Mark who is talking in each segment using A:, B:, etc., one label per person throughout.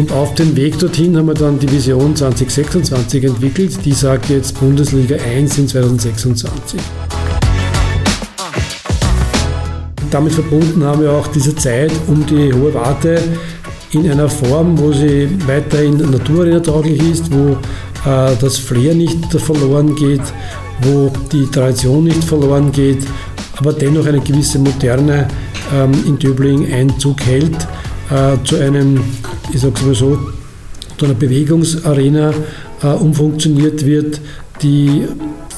A: Und auf den Weg dorthin haben wir dann die Vision 2026 entwickelt, die sagt jetzt Bundesliga 1 in 2026. Damit verbunden haben wir auch diese Zeit um die hohe Warte in einer Form, wo sie weiterhin naturarena-tauglich ist, wo äh, das Flair nicht verloren geht, wo die Tradition nicht verloren geht, aber dennoch eine gewisse Moderne ähm, in Döbling Einzug hält äh, zu einem, ich sage es mal so, zu einer Bewegungsarena äh, umfunktioniert wird, die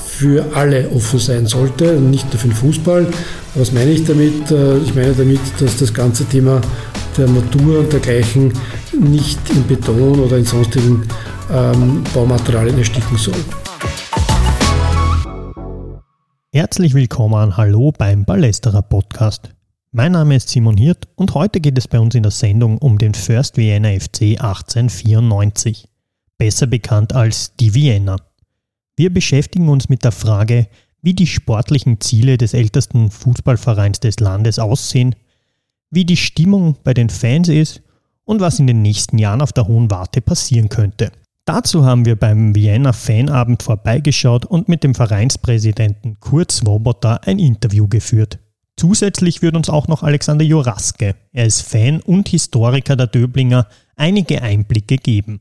A: für alle offen sein sollte und nicht nur für den Fußball. Was meine ich damit? Äh, ich meine damit, dass das ganze Thema der Natur und dergleichen nicht in Beton oder in sonstigen ähm, Baumaterialien ersticken soll.
B: Herzlich willkommen, hallo beim Ballesterer Podcast. Mein Name ist Simon Hirt und heute geht es bei uns in der Sendung um den First Vienna FC 1894, besser bekannt als die Vienna. Wir beschäftigen uns mit der Frage, wie die sportlichen Ziele des ältesten Fußballvereins des Landes aussehen, wie die Stimmung bei den Fans ist und was in den nächsten Jahren auf der Hohen Warte passieren könnte. Dazu haben wir beim Vienna Fanabend vorbeigeschaut und mit dem Vereinspräsidenten Kurt Swoboda ein Interview geführt. Zusätzlich wird uns auch noch Alexander Joraske, er ist Fan und Historiker der Döblinger, einige Einblicke geben.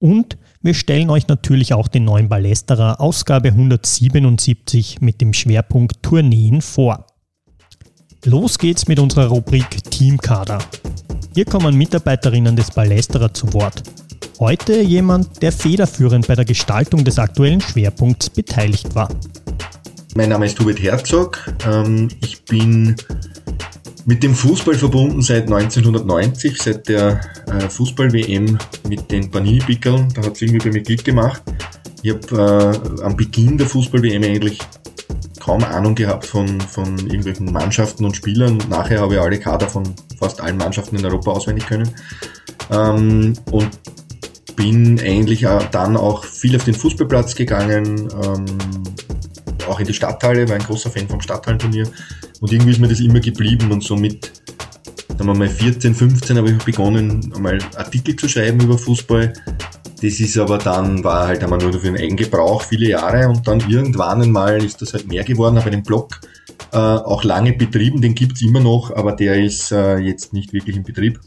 B: Und wir stellen euch natürlich auch den neuen Ballesterer Ausgabe 177 mit dem Schwerpunkt Tourneen vor. Los geht's mit unserer Rubrik Teamkader. Hier kommen Mitarbeiterinnen des Ballesterer zu Wort. Heute jemand, der federführend bei der Gestaltung des aktuellen Schwerpunkts beteiligt war.
C: Mein Name ist Hubert Herzog. Ähm, ich bin mit dem Fußball verbunden seit 1990, seit der äh, Fußball-WM mit den Panini-Pickeln. Da hat es irgendwie bei mir Klick gemacht. Ich habe äh, am Beginn der Fußball-WM eigentlich kaum Ahnung gehabt von, von irgendwelchen Mannschaften und Spielern. Nachher habe ich alle Kader von fast allen Mannschaften in Europa auswendig können. Ähm, und bin eigentlich dann auch viel auf den Fußballplatz gegangen, ähm, auch in die Stadthalle, war ein großer Fan vom Stadthallenturnier. Und irgendwie ist mir das immer geblieben und so mit, sagen wir mal 14, 15 habe ich begonnen, einmal Artikel zu schreiben über Fußball. Das ist aber dann, war halt einmal nur für den Eigengebrauch viele Jahre und dann irgendwann einmal ist das halt mehr geworden, habe einen Blog äh, auch lange betrieben, den gibt's immer noch, aber der ist äh, jetzt nicht wirklich in Betrieb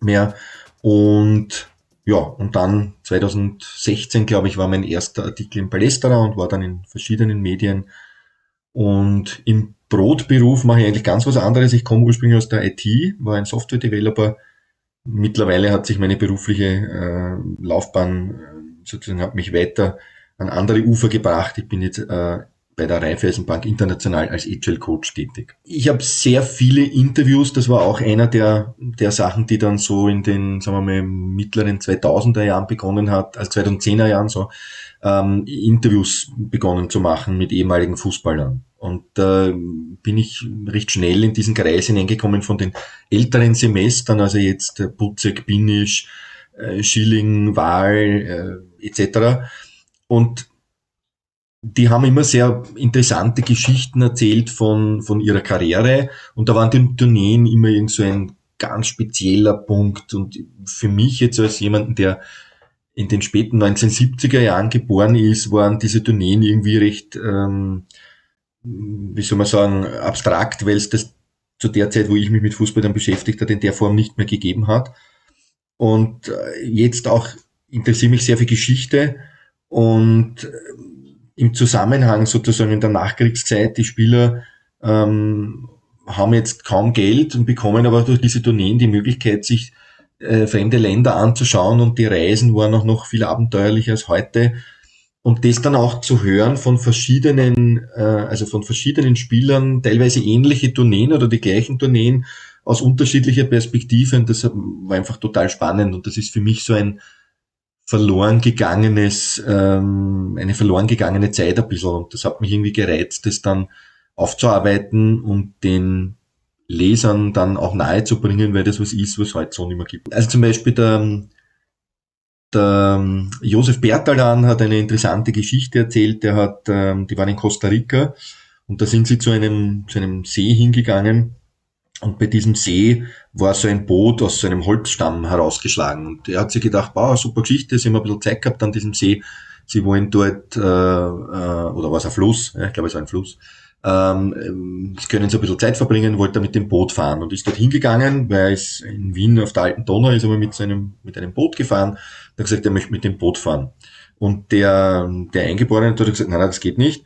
C: mehr. Und ja, und dann 2016, glaube ich, war mein erster Artikel im Palästra und war dann in verschiedenen Medien. Und im Brotberuf mache ich eigentlich ganz was anderes. Ich komme ursprünglich aus der IT, war ein Software-Developer. Mittlerweile hat sich meine berufliche äh, Laufbahn äh, sozusagen hat mich weiter an andere Ufer gebracht. Ich bin jetzt äh, bei der Raiffeisenbank international als Agile Coach tätig. Ich habe sehr viele Interviews, das war auch einer der, der Sachen, die dann so in den, sagen wir mal, mittleren 2000er Jahren begonnen hat, also 2010er Jahren so, ähm, Interviews begonnen zu machen mit ehemaligen Fußballern. Und da äh, bin ich recht schnell in diesen Kreis hineingekommen von den älteren Semestern, also jetzt Butzek, Binisch, äh, Schilling, Wahl äh, etc. Und die haben immer sehr interessante Geschichten erzählt von, von ihrer Karriere. Und da waren die Tourneen immer irgend so ein ganz spezieller Punkt. Und für mich jetzt als jemanden, der in den späten 1970er Jahren geboren ist, waren diese Tourneen irgendwie recht, ähm, wie soll man sagen, abstrakt, weil es das zu der Zeit, wo ich mich mit Fußball dann beschäftigt hat, in der Form nicht mehr gegeben hat. Und äh, jetzt auch interessiere mich sehr für Geschichte. Und im Zusammenhang sozusagen in der Nachkriegszeit, die Spieler ähm, haben jetzt kaum Geld und bekommen aber durch diese Tourneen die Möglichkeit, sich äh, fremde Länder anzuschauen und die Reisen waren auch noch viel abenteuerlicher als heute. Und das dann auch zu hören von verschiedenen, äh, also von verschiedenen Spielern, teilweise ähnliche Tourneen oder die gleichen Tourneen aus unterschiedlicher Perspektive, das war einfach total spannend und das ist für mich so ein, verloren gegangenes, ähm, eine verloren gegangene Zeit ein bisschen. Und das hat mich irgendwie gereizt, das dann aufzuarbeiten und den Lesern dann auch nahe zu bringen, weil das was ist, was es heute so nicht mehr gibt. Also zum Beispiel der, der Josef Bertalan hat eine interessante Geschichte erzählt. Der hat, ähm, die waren in Costa Rica und da sind sie zu einem, zu einem See hingegangen Und bei diesem See war so ein Boot aus so einem Holzstamm herausgeschlagen. Und er hat sich gedacht, wow, super Geschichte, sie haben ein bisschen Zeit gehabt an diesem See. Sie wollen dort, äh, äh, oder war es ein Fluss? Ja, ich glaube, es war ein Fluss. Ähm, sie können so ein bisschen Zeit verbringen, wollte er mit dem Boot fahren und ist dort hingegangen, weil es in Wien auf der alten Donau ist, aber mit seinem, mit einem Boot gefahren. Hat gesagt, er möchte mit dem Boot fahren. Und der, der Eingeborene hat gesagt, nein, nein, das geht nicht.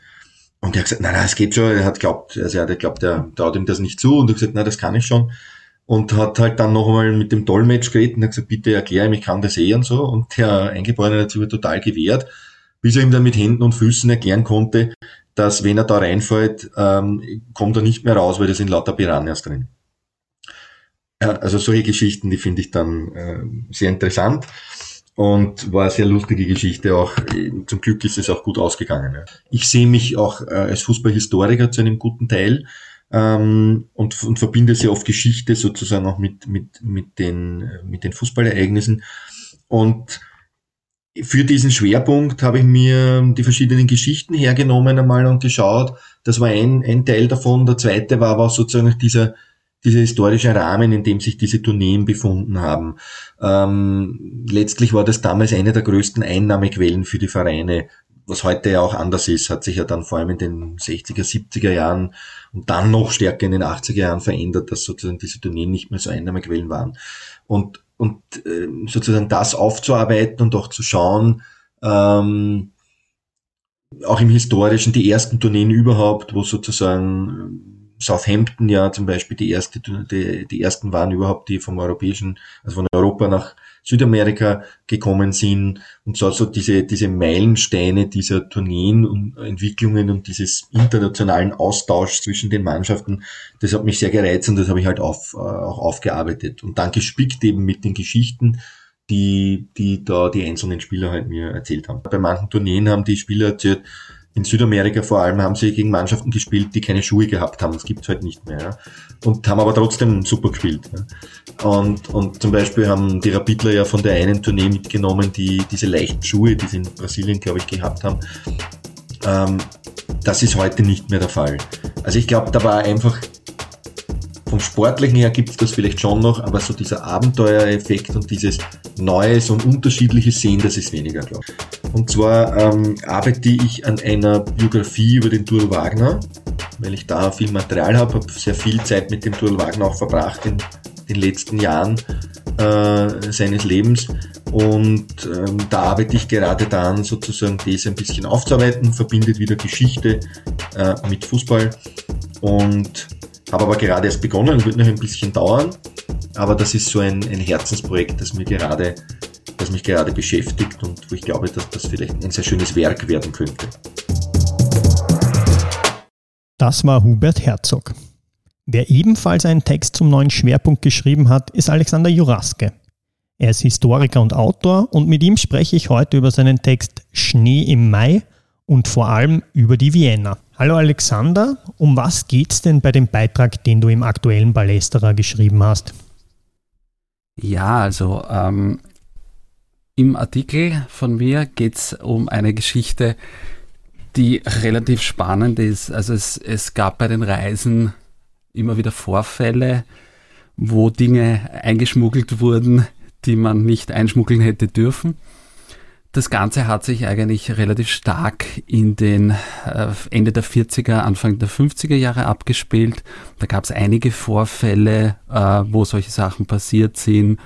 C: Und er hat gesagt, nein, nein, es geht schon. Er hat glaubt, also er hat glaubt, er traut ihm das nicht zu. Und er hat gesagt, nein, das kann ich schon. Und hat halt dann noch einmal mit dem Dolmetsch geredet und hat gesagt, bitte erklär ihm, ich kann das eh und so. Und der Eingeborene hat sich total gewehrt, bis er ihm dann mit Händen und Füßen erklären konnte, dass wenn er da reinfällt, ähm, kommt er nicht mehr raus, weil da sind lauter Piranhas drin. Ja, also solche Geschichten, die finde ich dann äh, sehr interessant und war eine sehr lustige Geschichte auch. Zum Glück ist es auch gut ausgegangen. Ja. Ich sehe mich auch äh, als Fußballhistoriker zu einem guten Teil ähm, und, und verbinde sehr oft Geschichte sozusagen auch mit, mit, mit, den, mit den Fußballereignissen. Und für diesen Schwerpunkt habe ich mir die verschiedenen Geschichten hergenommen einmal und geschaut. Das war ein, ein Teil davon. Der zweite war aber sozusagen dieser, dieser historische Rahmen, in dem sich diese Tourneen befunden haben. Ähm, letztlich war das damals eine der größten Einnahmequellen für die Vereine, was heute ja auch anders ist, hat sich ja dann vor allem in den 60er, 70er Jahren und dann noch stärker in den 80er Jahren verändert, dass sozusagen diese Tourneen nicht mehr so Einnahmequellen waren. Und und äh, sozusagen das aufzuarbeiten und auch zu schauen, ähm, auch im historischen, die ersten Tourneen überhaupt, wo sozusagen Southampton ja zum Beispiel die erste, die, die ersten waren überhaupt, die vom europäischen, also von Europa nach Südamerika gekommen sind und so, so diese, diese Meilensteine dieser Tourneen und Entwicklungen und dieses internationalen Austauschs zwischen den Mannschaften, das hat mich sehr gereizt und das habe ich halt auf, äh, auch aufgearbeitet und dann gespickt eben mit den Geschichten, die, die da die einzelnen Spieler halt mir erzählt haben. Bei manchen Tourneen haben die Spieler erzählt, in Südamerika vor allem haben sie gegen Mannschaften gespielt, die keine Schuhe gehabt haben. Das gibt's halt nicht mehr. Ja. Und haben aber trotzdem super gespielt. Ja. Und, und zum Beispiel haben die Rapidler ja von der einen Tournee mitgenommen, die diese leichten Schuhe, die sie in Brasilien, glaube ich, gehabt haben. Ähm, das ist heute nicht mehr der Fall. Also ich glaube, da war einfach vom Sportlichen her gibt es das vielleicht schon noch, aber so dieser Abenteuereffekt und dieses Neues und Unterschiedliches Sehen, das ist weniger, glaube ich. Und zwar ähm, arbeite ich an einer Biografie über den Tour Wagner, weil ich da viel Material habe, habe sehr viel Zeit mit dem Tour Wagner auch verbracht in den letzten Jahren äh, seines Lebens. Und ähm, da arbeite ich gerade daran, sozusagen das ein bisschen aufzuarbeiten, verbindet wieder Geschichte äh, mit Fußball und habe aber gerade erst begonnen, wird noch ein bisschen dauern. Aber das ist so ein, ein Herzensprojekt, das mir gerade, das mich gerade beschäftigt und wo ich glaube, dass das vielleicht ein sehr schönes Werk werden könnte.
B: Das war Hubert Herzog. Wer ebenfalls einen Text zum neuen Schwerpunkt geschrieben hat, ist Alexander Juraske. Er ist Historiker und Autor und mit ihm spreche ich heute über seinen Text Schnee im Mai und vor allem über die Vienna. Hallo Alexander, um was geht es denn bei dem Beitrag, den du im aktuellen Ballesterer geschrieben hast?
D: Ja, also ähm, im Artikel von mir geht es um eine Geschichte, die relativ spannend ist. Also es, es gab bei den Reisen immer wieder Vorfälle, wo Dinge eingeschmuggelt wurden, die man nicht einschmuggeln hätte dürfen. Das Ganze hat sich eigentlich relativ stark in den äh, Ende der 40er, Anfang der 50er Jahre abgespielt. Da gab es einige Vorfälle, äh, wo solche Sachen passiert sind.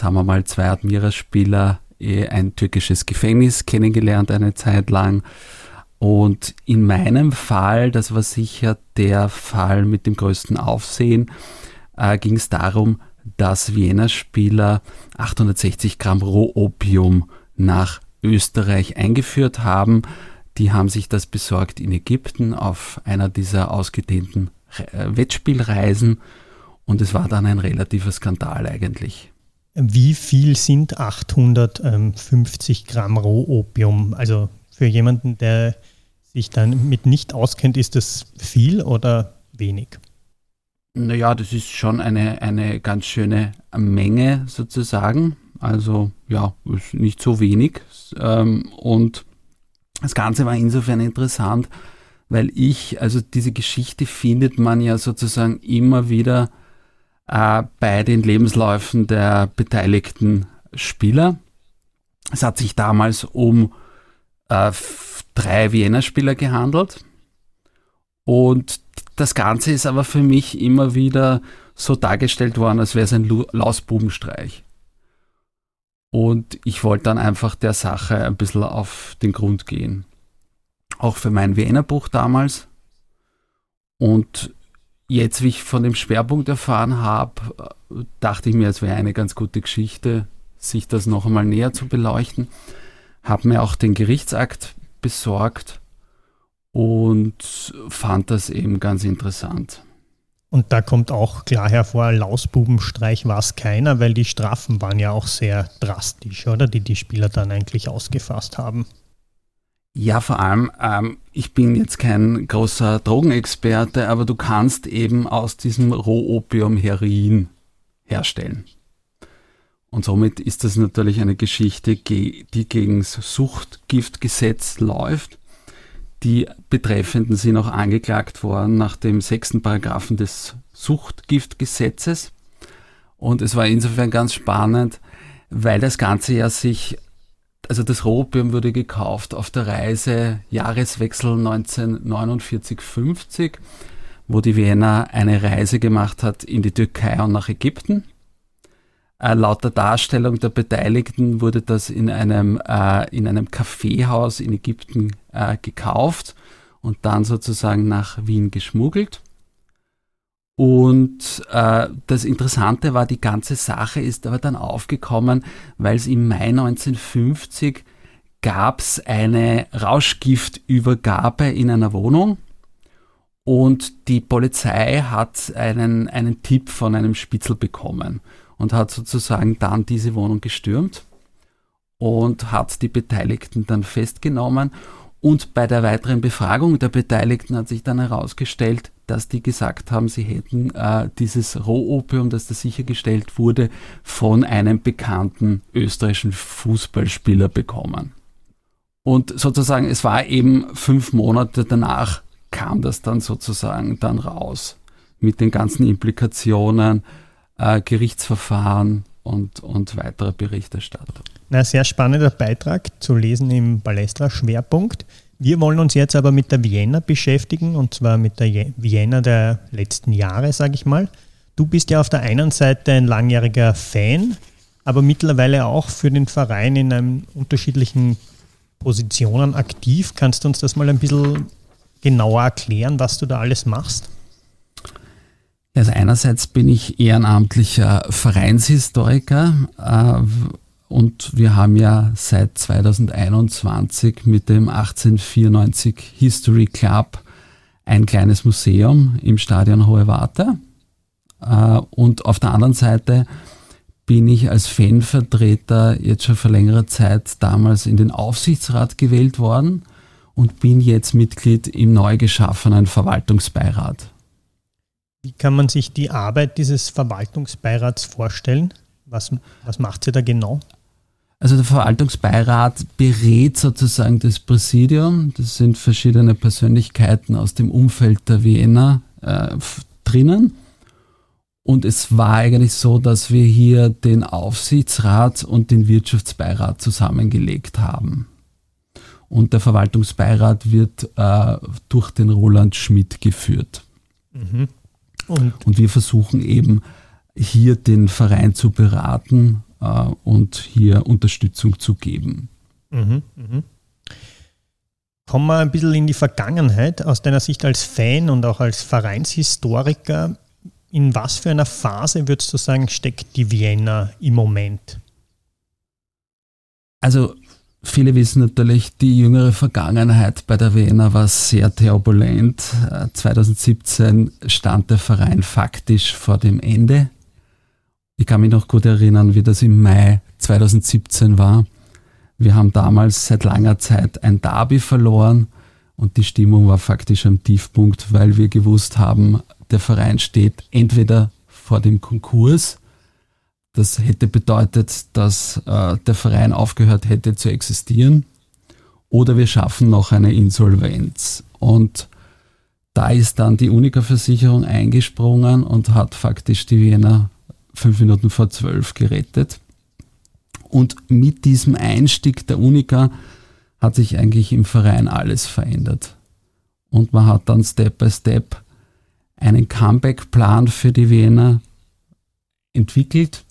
D: Haben wir mal zwei Admira-Spieler eh, ein türkisches Gefängnis kennengelernt eine Zeit lang. Und in meinem Fall, das war sicher der Fall mit dem größten Aufsehen, äh, ging es darum, dass Wiener-Spieler 860 Gramm Rohopium nach Österreich eingeführt haben. Die haben sich das besorgt in Ägypten auf einer dieser ausgedehnten äh, Wettspielreisen und es war dann ein relativer Skandal eigentlich.
B: Wie viel sind 850 Gramm Rohopium? Also für jemanden, der sich dann mit nicht auskennt, ist das viel oder wenig?
D: Naja, das ist schon eine, eine ganz schöne Menge sozusagen. Also ja, ist nicht so wenig. Ähm, und das Ganze war insofern interessant, weil ich, also diese Geschichte findet man ja sozusagen immer wieder äh, bei den Lebensläufen der beteiligten Spieler. Es hat sich damals um äh, drei Wiener-Spieler gehandelt. Und das Ganze ist aber für mich immer wieder so dargestellt worden, als wäre es ein Lausbubenstreich. Und ich wollte dann einfach der Sache ein bisschen auf den Grund gehen. Auch für mein Wiener Buch damals. Und jetzt, wie ich von dem Schwerpunkt erfahren habe, dachte ich mir, es wäre eine ganz gute Geschichte, sich das noch einmal näher zu beleuchten. Habe mir auch den Gerichtsakt besorgt und fand das eben ganz interessant.
B: Und da kommt auch klar hervor, Lausbubenstreich war es keiner, weil die Strafen waren ja auch sehr drastisch, oder? Die die Spieler dann eigentlich ausgefasst haben.
D: Ja, vor allem, ähm, ich bin jetzt kein großer Drogenexperte, aber du kannst eben aus diesem Rohopium Heroin herstellen. Und somit ist das natürlich eine Geschichte, die gegen das Suchtgiftgesetz läuft. Die Betreffenden sind auch angeklagt worden nach dem sechsten Paragraphen des Suchtgiftgesetzes. Und es war insofern ganz spannend, weil das Ganze ja sich, also das Rohbium wurde gekauft auf der Reise Jahreswechsel 1949-50, wo die Wiener eine Reise gemacht hat in die Türkei und nach Ägypten. Äh, laut der Darstellung der Beteiligten wurde das in einem, äh, in einem Kaffeehaus in Ägypten äh, gekauft und dann sozusagen nach Wien geschmuggelt. Und äh, das Interessante war, die ganze Sache ist aber dann aufgekommen, weil es im Mai 1950 gab es eine Rauschgiftübergabe in einer Wohnung und die Polizei hat einen, einen Tipp von einem Spitzel bekommen und hat sozusagen dann diese Wohnung gestürmt und hat die Beteiligten dann festgenommen. Und bei der weiteren Befragung der Beteiligten hat sich dann herausgestellt, dass die gesagt haben, sie hätten äh, dieses Rohopium, das da sichergestellt wurde, von einem bekannten österreichischen Fußballspieler bekommen. Und sozusagen, es war eben fünf Monate danach kam das dann sozusagen dann raus mit den ganzen Implikationen, äh, Gerichtsverfahren und, und weitere Berichterstattung.
B: Na, sehr spannender Beitrag zu lesen im Balestra Schwerpunkt. Wir wollen uns jetzt aber mit der Vienna beschäftigen und zwar mit der Vienna der letzten Jahre, sage ich mal. Du bist ja auf der einen Seite ein langjähriger Fan, aber mittlerweile auch für den Verein in einem unterschiedlichen Positionen aktiv. Kannst du uns das mal ein bisschen genauer erklären, was du da alles machst?
D: Also einerseits bin ich ehrenamtlicher Vereinshistoriker äh, und wir haben ja seit 2021 mit dem 1894 History Club ein kleines Museum im Stadion Hohe Warte. Äh, und auf der anderen Seite bin ich als Fanvertreter jetzt schon vor längerer Zeit damals in den Aufsichtsrat gewählt worden und bin jetzt Mitglied im neu geschaffenen Verwaltungsbeirat.
B: Wie kann man sich die Arbeit dieses Verwaltungsbeirats vorstellen? Was, was macht sie da genau?
D: Also der Verwaltungsbeirat berät sozusagen das Präsidium. Das sind verschiedene Persönlichkeiten aus dem Umfeld der Wiener äh, drinnen. Und es war eigentlich so, dass wir hier den Aufsichtsrat und den Wirtschaftsbeirat zusammengelegt haben. Und der Verwaltungsbeirat wird äh, durch den Roland Schmidt geführt. Mhm. Und, und wir versuchen eben hier den Verein zu beraten äh, und hier Unterstützung zu geben. Mhm,
B: mh. Kommen wir ein bisschen in die Vergangenheit aus deiner Sicht als Fan und auch als Vereinshistoriker. In was für einer Phase würdest du sagen, steckt die Vienna im Moment?
D: Also Viele wissen natürlich, die jüngere Vergangenheit bei der Wiener war sehr turbulent. 2017 äh, stand der Verein faktisch vor dem Ende. Ich kann mich noch gut erinnern, wie das im Mai 2017 war. Wir haben damals seit langer Zeit ein Derby verloren und die Stimmung war faktisch am Tiefpunkt, weil wir gewusst haben, der Verein steht entweder vor dem Konkurs das hätte bedeutet, dass äh, der Verein aufgehört hätte zu existieren oder wir schaffen noch eine Insolvenz. Und da ist dann die Unica-Versicherung eingesprungen und hat faktisch die Wiener fünf Minuten vor zwölf gerettet. Und mit diesem Einstieg der Unica hat sich eigentlich im Verein alles verändert. Und man hat dann Step by Step einen Comeback-Plan für die Wiener entwickelt.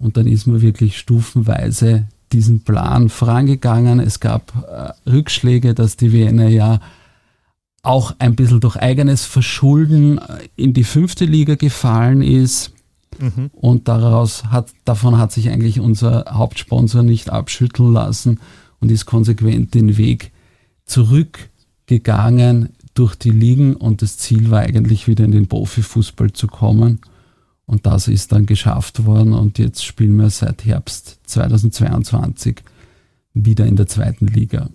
D: Und dann ist man wirklich stufenweise diesen Plan vorangegangen. Es gab äh, Rückschläge, dass die Wiener ja auch ein bisschen durch eigenes Verschulden äh, in die fünfte Liga gefallen ist. Mhm. Und daraus hat, davon hat sich eigentlich unser Hauptsponsor nicht abschütteln lassen und ist konsequent den Weg zurückgegangen durch die Ligen und das Ziel war eigentlich wieder in den Profifußball zu kommen. Und das ist dann geschafft worden und jetzt spielen wir seit Herbst 2022 wieder in der zweiten Liga.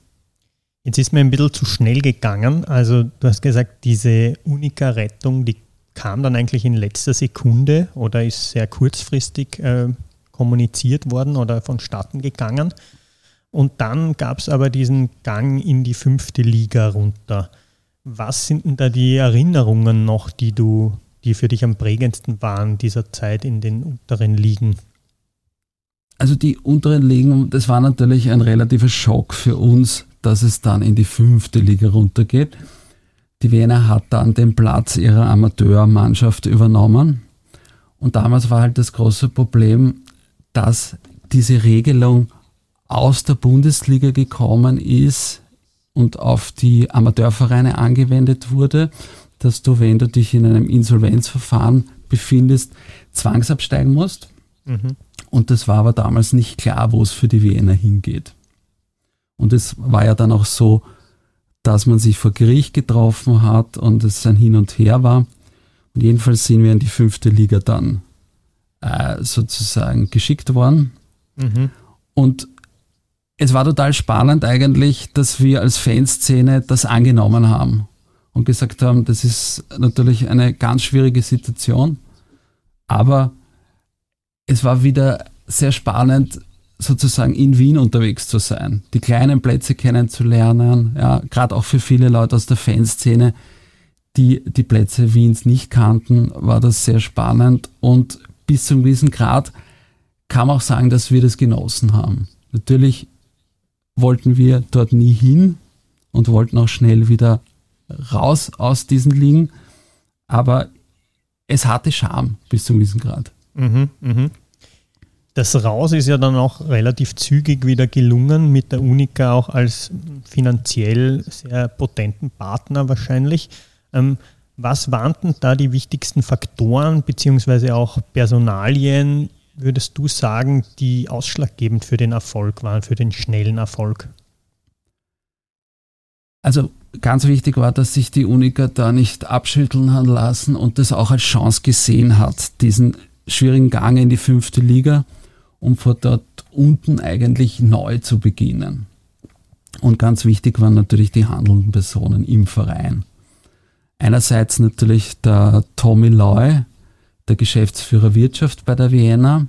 B: Jetzt ist mir ein bisschen zu schnell gegangen. Also du hast gesagt, diese Unika-Rettung, die kam dann eigentlich in letzter Sekunde oder ist sehr kurzfristig äh, kommuniziert worden oder vonstatten gegangen. Und dann gab es aber diesen Gang in die fünfte Liga runter. Was sind denn da die Erinnerungen noch, die du die für dich am prägendsten waren dieser Zeit in den unteren Ligen?
D: Also die unteren Ligen, das war natürlich ein relativer Schock für uns, dass es dann in die fünfte Liga runtergeht. Die Wiener hat dann den Platz ihrer Amateurmannschaft übernommen. Und damals war halt das große Problem, dass diese Regelung aus der Bundesliga gekommen ist und auf die Amateurvereine angewendet wurde dass du, wenn du dich in einem Insolvenzverfahren befindest, zwangsabsteigen musst. Mhm. Und das war aber damals nicht klar, wo es für die Wiener hingeht. Und es war ja dann auch so, dass man sich vor Gericht getroffen hat und es ein Hin und Her war. Und jedenfalls sind wir in die fünfte Liga dann äh, sozusagen geschickt worden. Mhm. Und es war total spannend eigentlich, dass wir als Fanszene das angenommen haben und gesagt haben, das ist natürlich eine ganz schwierige Situation, aber es war wieder sehr spannend, sozusagen in Wien unterwegs zu sein, die kleinen Plätze kennenzulernen, ja, gerade auch für viele Leute aus der Fanszene, die die Plätze Wiens nicht kannten, war das sehr spannend und bis zu einem gewissen Grad kann man auch sagen, dass wir das genossen haben. Natürlich wollten wir dort nie hin und wollten auch schnell wieder raus aus diesen Ligen. Aber es hatte Charme bis zu gewissen Grad. Mhm,
B: mh. Das Raus ist ja dann auch relativ zügig wieder gelungen, mit der Unica auch als finanziell sehr potenten Partner wahrscheinlich. Ähm, was waren denn da die wichtigsten Faktoren beziehungsweise auch Personalien, würdest du sagen, die ausschlaggebend für den Erfolg waren, für den schnellen Erfolg?
D: Also ganz wichtig war, dass sich die Unica da nicht abschütteln hat lassen und das auch als Chance gesehen hat, diesen schwierigen Gang in die fünfte Liga, um vor dort unten eigentlich neu zu beginnen. Und ganz wichtig waren natürlich die handelnden Personen im Verein. Einerseits natürlich der Tommy Loy, der Geschäftsführer Wirtschaft bei der Vienna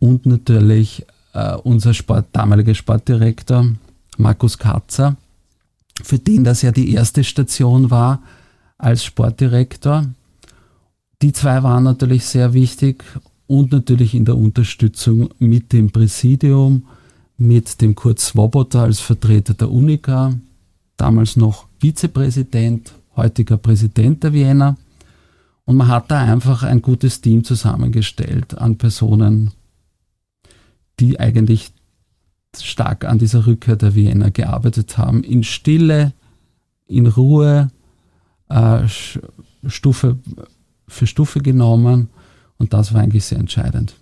D: und natürlich äh, unser Sport, damaliger Sportdirektor Markus Katzer, für den das ja die erste Station war als Sportdirektor. Die zwei waren natürlich sehr wichtig und natürlich in der Unterstützung mit dem Präsidium, mit dem Kurt Swoboda als Vertreter der Unica, damals noch Vizepräsident, heutiger Präsident der Vienna. Und man hat da einfach ein gutes Team zusammengestellt an Personen, die eigentlich stark an dieser Rückkehr der Wiener gearbeitet haben. In Stille, in Ruhe, äh, Stufe für Stufe genommen. Und das war eigentlich sehr entscheidend.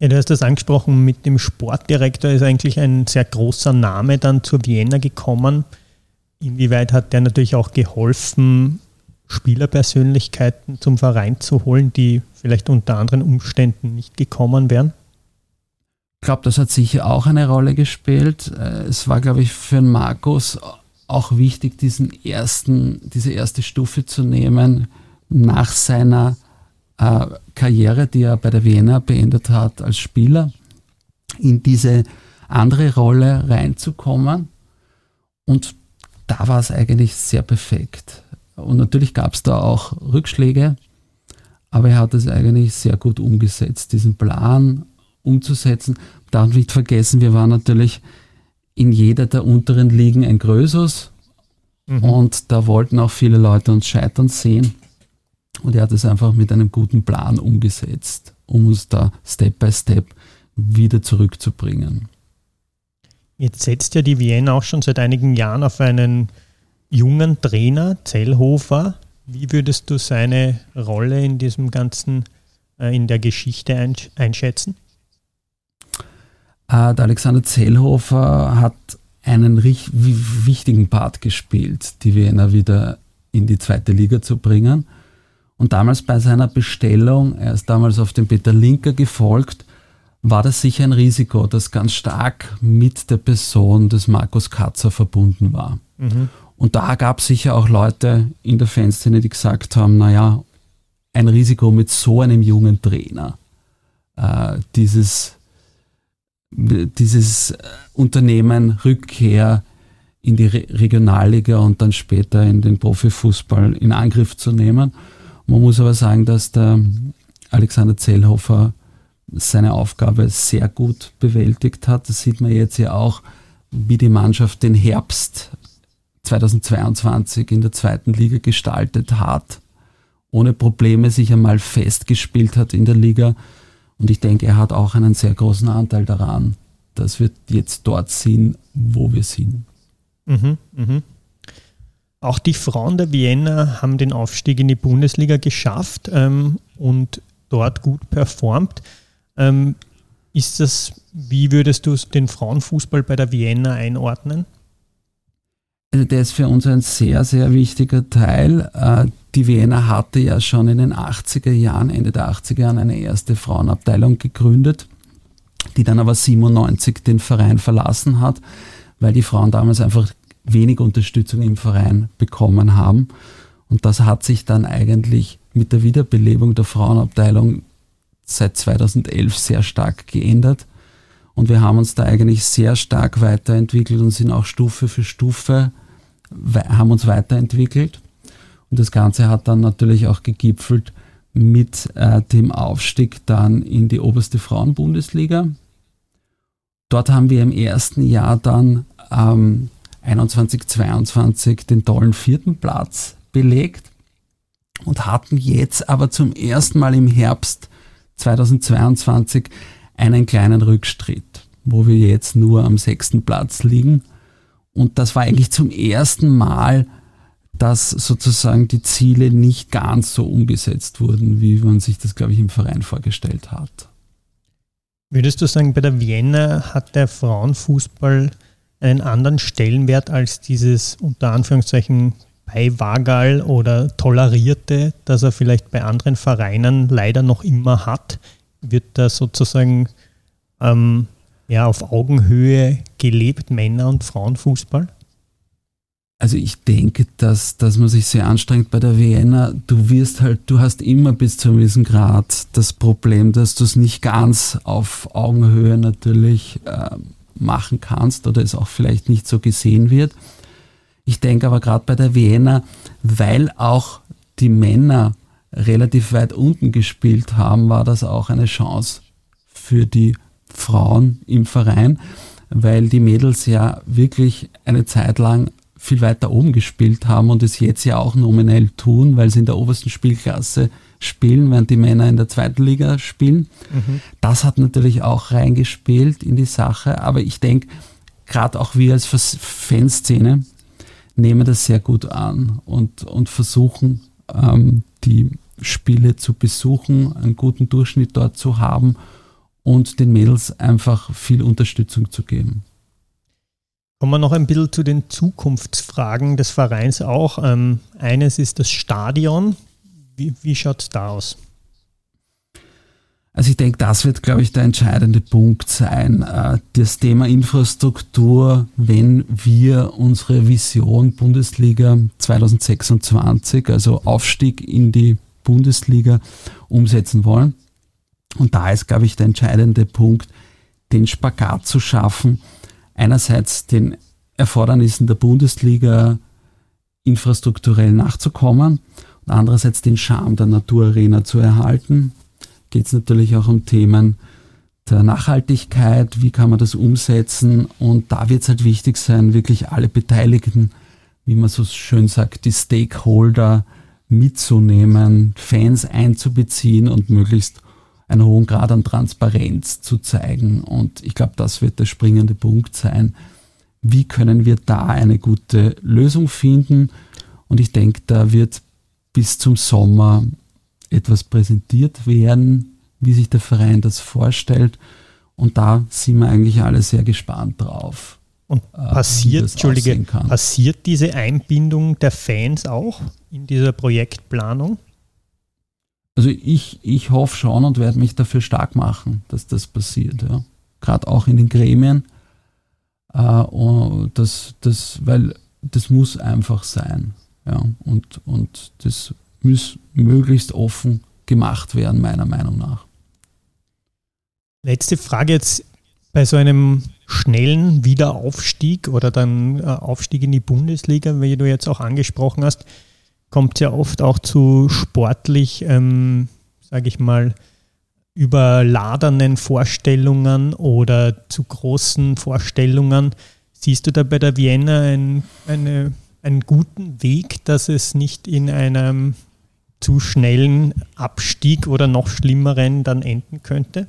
B: Ja, du hast das angesprochen, mit dem Sportdirektor ist eigentlich ein sehr großer Name dann zur Vienna gekommen. Inwieweit hat der natürlich auch geholfen, Spielerpersönlichkeiten zum Verein zu holen, die vielleicht unter anderen Umständen nicht gekommen wären?
D: Ich glaube, das hat sicher auch eine Rolle gespielt. Äh, es war, glaube ich, für Markus auch wichtig, diesen ersten, diese erste Stufe zu nehmen nach seiner äh, Karriere, die er bei der Wiener beendet hat als Spieler, in diese andere Rolle reinzukommen. Und da war es eigentlich sehr perfekt. Und natürlich gab es da auch Rückschläge, aber er hat es eigentlich sehr gut umgesetzt, diesen Plan umzusetzen. Darf nicht vergessen, wir waren natürlich in jeder der unteren Ligen ein Größus mhm. und da wollten auch viele Leute uns scheitern sehen. Und er hat es einfach mit einem guten Plan umgesetzt, um uns da Step by Step wieder zurückzubringen.
B: Jetzt setzt ja die Vienna auch schon seit einigen Jahren auf einen jungen Trainer, Zellhofer. Wie würdest du seine Rolle in diesem ganzen, äh, in der Geschichte einschätzen?
D: Äh, der Alexander Zellhofer hat einen wichtigen Part gespielt, die Wiener wieder in die zweite Liga zu bringen. Und damals bei seiner Bestellung, er ist damals auf den Peter Linker gefolgt, war das sicher ein Risiko, das ganz stark mit der Person des Markus Katzer verbunden war. Mhm. Und da gab es sicher auch Leute in der Fanszene, die gesagt haben, naja, ein Risiko mit so einem jungen Trainer, äh, dieses, dieses Unternehmen Rückkehr in die Re Regionalliga und dann später in den Profifußball in Angriff zu nehmen. Man muss aber sagen, dass der Alexander Zellhofer seine Aufgabe sehr gut bewältigt hat. Das sieht man jetzt ja auch, wie die Mannschaft den Herbst 2022 in der zweiten Liga gestaltet hat, ohne Probleme sich einmal festgespielt hat in der Liga. Und ich denke, er hat auch einen sehr großen Anteil daran, dass wir jetzt dort sind, wo wir sind. Mhm,
B: mh. Auch die Frauen der Vienna haben den Aufstieg in die Bundesliga geschafft ähm, und dort gut performt. Ähm, ist das, wie würdest du den Frauenfußball bei der Vienna einordnen?
D: Also der ist für uns ein sehr, sehr wichtiger Teil. Äh, die Vienna hatte ja schon in den 80er Jahren, Ende der 80er Jahren, eine erste Frauenabteilung gegründet, die dann aber 97 den Verein verlassen hat, weil die Frauen damals einfach wenig Unterstützung im Verein bekommen haben. Und das hat sich dann eigentlich mit der Wiederbelebung der Frauenabteilung seit 2011 sehr stark geändert. Und wir haben uns da eigentlich sehr stark weiterentwickelt und sind auch Stufe für Stufe, haben uns weiterentwickelt. Und das Ganze hat dann natürlich auch gegipfelt mit äh, dem Aufstieg dann in die oberste Frauenbundesliga. Dort haben wir im ersten Jahr dann ähm, 21, 22 den tollen vierten Platz belegt und hatten jetzt aber zum ersten Mal im Herbst 2022 einen kleinen Rückschritt, wo wir jetzt nur am sechsten Platz liegen. Und das war eigentlich zum ersten Mal, dass sozusagen die Ziele nicht ganz so umgesetzt wurden, wie man sich das, glaube ich, im Verein vorgestellt hat.
B: Würdest du sagen, bei der Vienna hat der Frauenfußball einen anderen Stellenwert als dieses unter Anführungszeichen bei Wagal oder Tolerierte, das er vielleicht bei anderen Vereinen leider noch immer hat, wird da sozusagen ähm, ja, auf Augenhöhe gelebt, Männer- und Frauenfußball?
D: Also ich denke, dass, dass man sich sehr anstrengt bei der Vienna. Du wirst halt, du hast immer bis zu einem gewissen Grad das Problem, dass du es nicht ganz auf Augenhöhe natürlich äh, machen kannst oder es auch vielleicht nicht so gesehen wird. Ich denke aber gerade bei der Vienna, weil auch die Männer relativ weit unten gespielt haben, war das auch eine Chance für die Frauen im Verein, weil die Mädels ja wirklich eine Zeit lang viel weiter oben gespielt haben und es jetzt ja auch nominell tun, weil sie in der obersten Spielklasse spielen, während die Männer in der zweiten Liga spielen. Mhm. Das hat natürlich auch reingespielt in die Sache, aber ich denke, gerade auch wir als Fanszene nehmen das sehr gut an und, und versuchen, ähm, die Spiele zu besuchen, einen guten Durchschnitt dort zu haben und den Mädels einfach viel Unterstützung zu geben.
B: Kommen wir noch ein bisschen zu den Zukunftsfragen des Vereins auch. Ähm, eines ist das Stadion. Wie, wie schaut es da aus?
D: Also ich denke, das wird, glaube ich, der entscheidende Punkt sein. Äh, das Thema Infrastruktur, wenn wir unsere Vision Bundesliga 2026, also Aufstieg in die Bundesliga umsetzen wollen. Und da ist, glaube ich, der entscheidende Punkt, den Spagat zu schaffen. Einerseits den Erfordernissen der Bundesliga infrastrukturell nachzukommen und andererseits den Charme der Naturarena zu erhalten. Geht es natürlich auch um Themen der Nachhaltigkeit, wie kann man das umsetzen und da wird es halt wichtig sein, wirklich alle Beteiligten, wie man so schön sagt, die Stakeholder mitzunehmen, Fans einzubeziehen und möglichst einen hohen Grad an Transparenz zu zeigen. Und ich glaube, das wird der springende Punkt sein. Wie können wir da eine gute Lösung finden? Und ich denke, da wird bis zum Sommer etwas präsentiert werden, wie sich der Verein das vorstellt. Und da sind wir eigentlich alle sehr gespannt drauf.
B: Und äh, passiert, Entschuldige, passiert diese Einbindung der Fans auch in dieser Projektplanung?
D: Also ich, ich hoffe schon und werde mich dafür stark machen, dass das passiert. Ja. Gerade auch in den Gremien. Äh, das, das, weil das muss einfach sein. Ja. Und, und das muss möglichst offen gemacht werden, meiner Meinung nach.
B: Letzte Frage jetzt bei so einem schnellen Wiederaufstieg oder dann äh, Aufstieg in die Bundesliga, wie du jetzt auch angesprochen hast, kommt es ja oft auch zu sportlich, ähm, sage ich mal, überladenen Vorstellungen oder zu großen Vorstellungen. Siehst du da bei der Vienna ein, eine, einen guten Weg, dass es nicht in einem zu schnellen Abstieg oder noch schlimmeren dann enden könnte?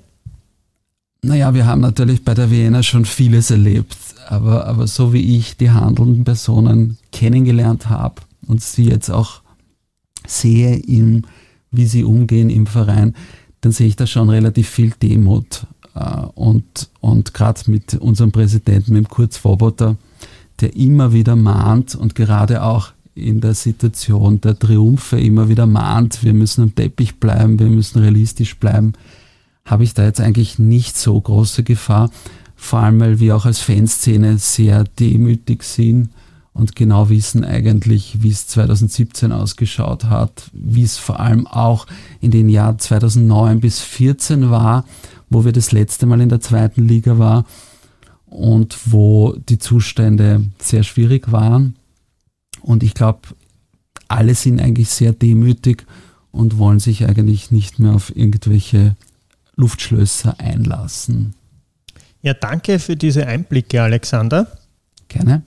D: Naja, wir haben natürlich bei der Vienna schon vieles erlebt, aber, aber so wie ich die handelnden Personen kennengelernt habe und sie jetzt auch sehe, im, wie sie umgehen im Verein, dann sehe ich da schon relativ viel Demut. Äh, und, und gerade mit unserem Präsidenten, mit Kurz Svoboda, der immer wieder mahnt und gerade auch in der Situation der Triumphe immer wieder mahnt, wir müssen am Teppich bleiben, wir müssen realistisch bleiben habe ich da jetzt eigentlich nicht so große Gefahr. Vor allem, weil wir auch als Fanszene sehr demütig sind und genau wissen eigentlich, wie es 2017 ausgeschaut hat, wie es vor allem auch in den Jahren 2009 bis 2014 war, wo wir das letzte Mal in der zweiten Liga waren und wo die Zustände sehr schwierig waren. Und ich glaube, alle sind eigentlich sehr demütig und wollen sich eigentlich nicht mehr auf irgendwelche Luftschlösser einlassen.
B: Ja, danke für diese Einblicke, Alexander.
D: Gerne.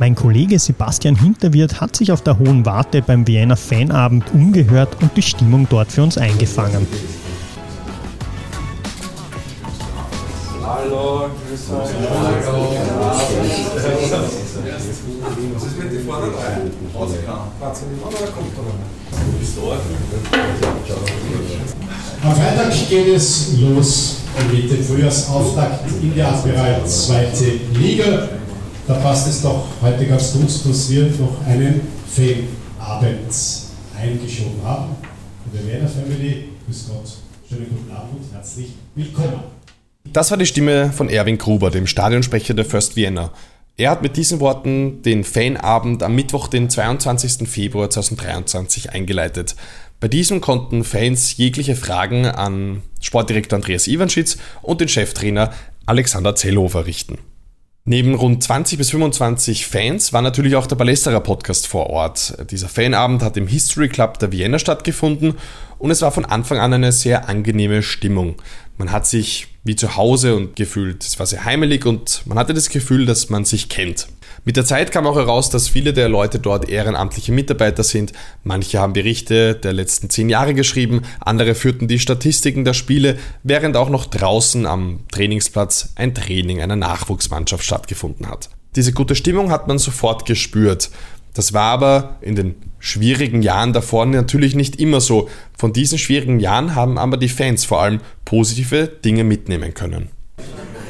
B: Mein Kollege Sebastian Hinterwirt hat sich auf der Hohen Warte beim Vienna Fanabend umgehört und die Stimmung dort für uns eingefangen. Hallo, grüß euch. Was ist mit den Vorderen?
E: Am Freitag geht es los mit dem Frühjahrsauftakt in der Admiral zweite Liga. Da passt es doch heute ganz gut, dass wir noch einen Fanabend eingeschoben haben. Und der Werner Family, grüß Gott, schönen guten Abend herzlich willkommen.
F: Das war die Stimme von Erwin Gruber, dem Stadionsprecher der First Vienna. Er hat mit diesen Worten den Fanabend am Mittwoch, den 22. Februar 2023 eingeleitet. Bei diesem konnten Fans jegliche Fragen an Sportdirektor Andreas Iwanschitz und den Cheftrainer Alexander Zellhofer richten. Neben rund 20 bis 25 Fans war natürlich auch der Ballesterer Podcast vor Ort. Dieser Fanabend hat im History Club der Vienna stattgefunden und es war von Anfang an eine sehr angenehme Stimmung. Man hat sich wie zu Hause und gefühlt, es war sehr heimelig und man hatte das Gefühl, dass man sich kennt. Mit der Zeit kam auch heraus, dass viele der Leute dort ehrenamtliche Mitarbeiter sind. Manche haben Berichte der letzten zehn Jahre geschrieben, andere führten die Statistiken der Spiele, während auch noch draußen am Trainingsplatz ein Training einer Nachwuchsmannschaft stattgefunden hat. Diese gute Stimmung hat man sofort gespürt. Das war aber in den schwierigen Jahren davor natürlich nicht immer so. Von diesen schwierigen Jahren haben aber die Fans vor allem positive Dinge mitnehmen können.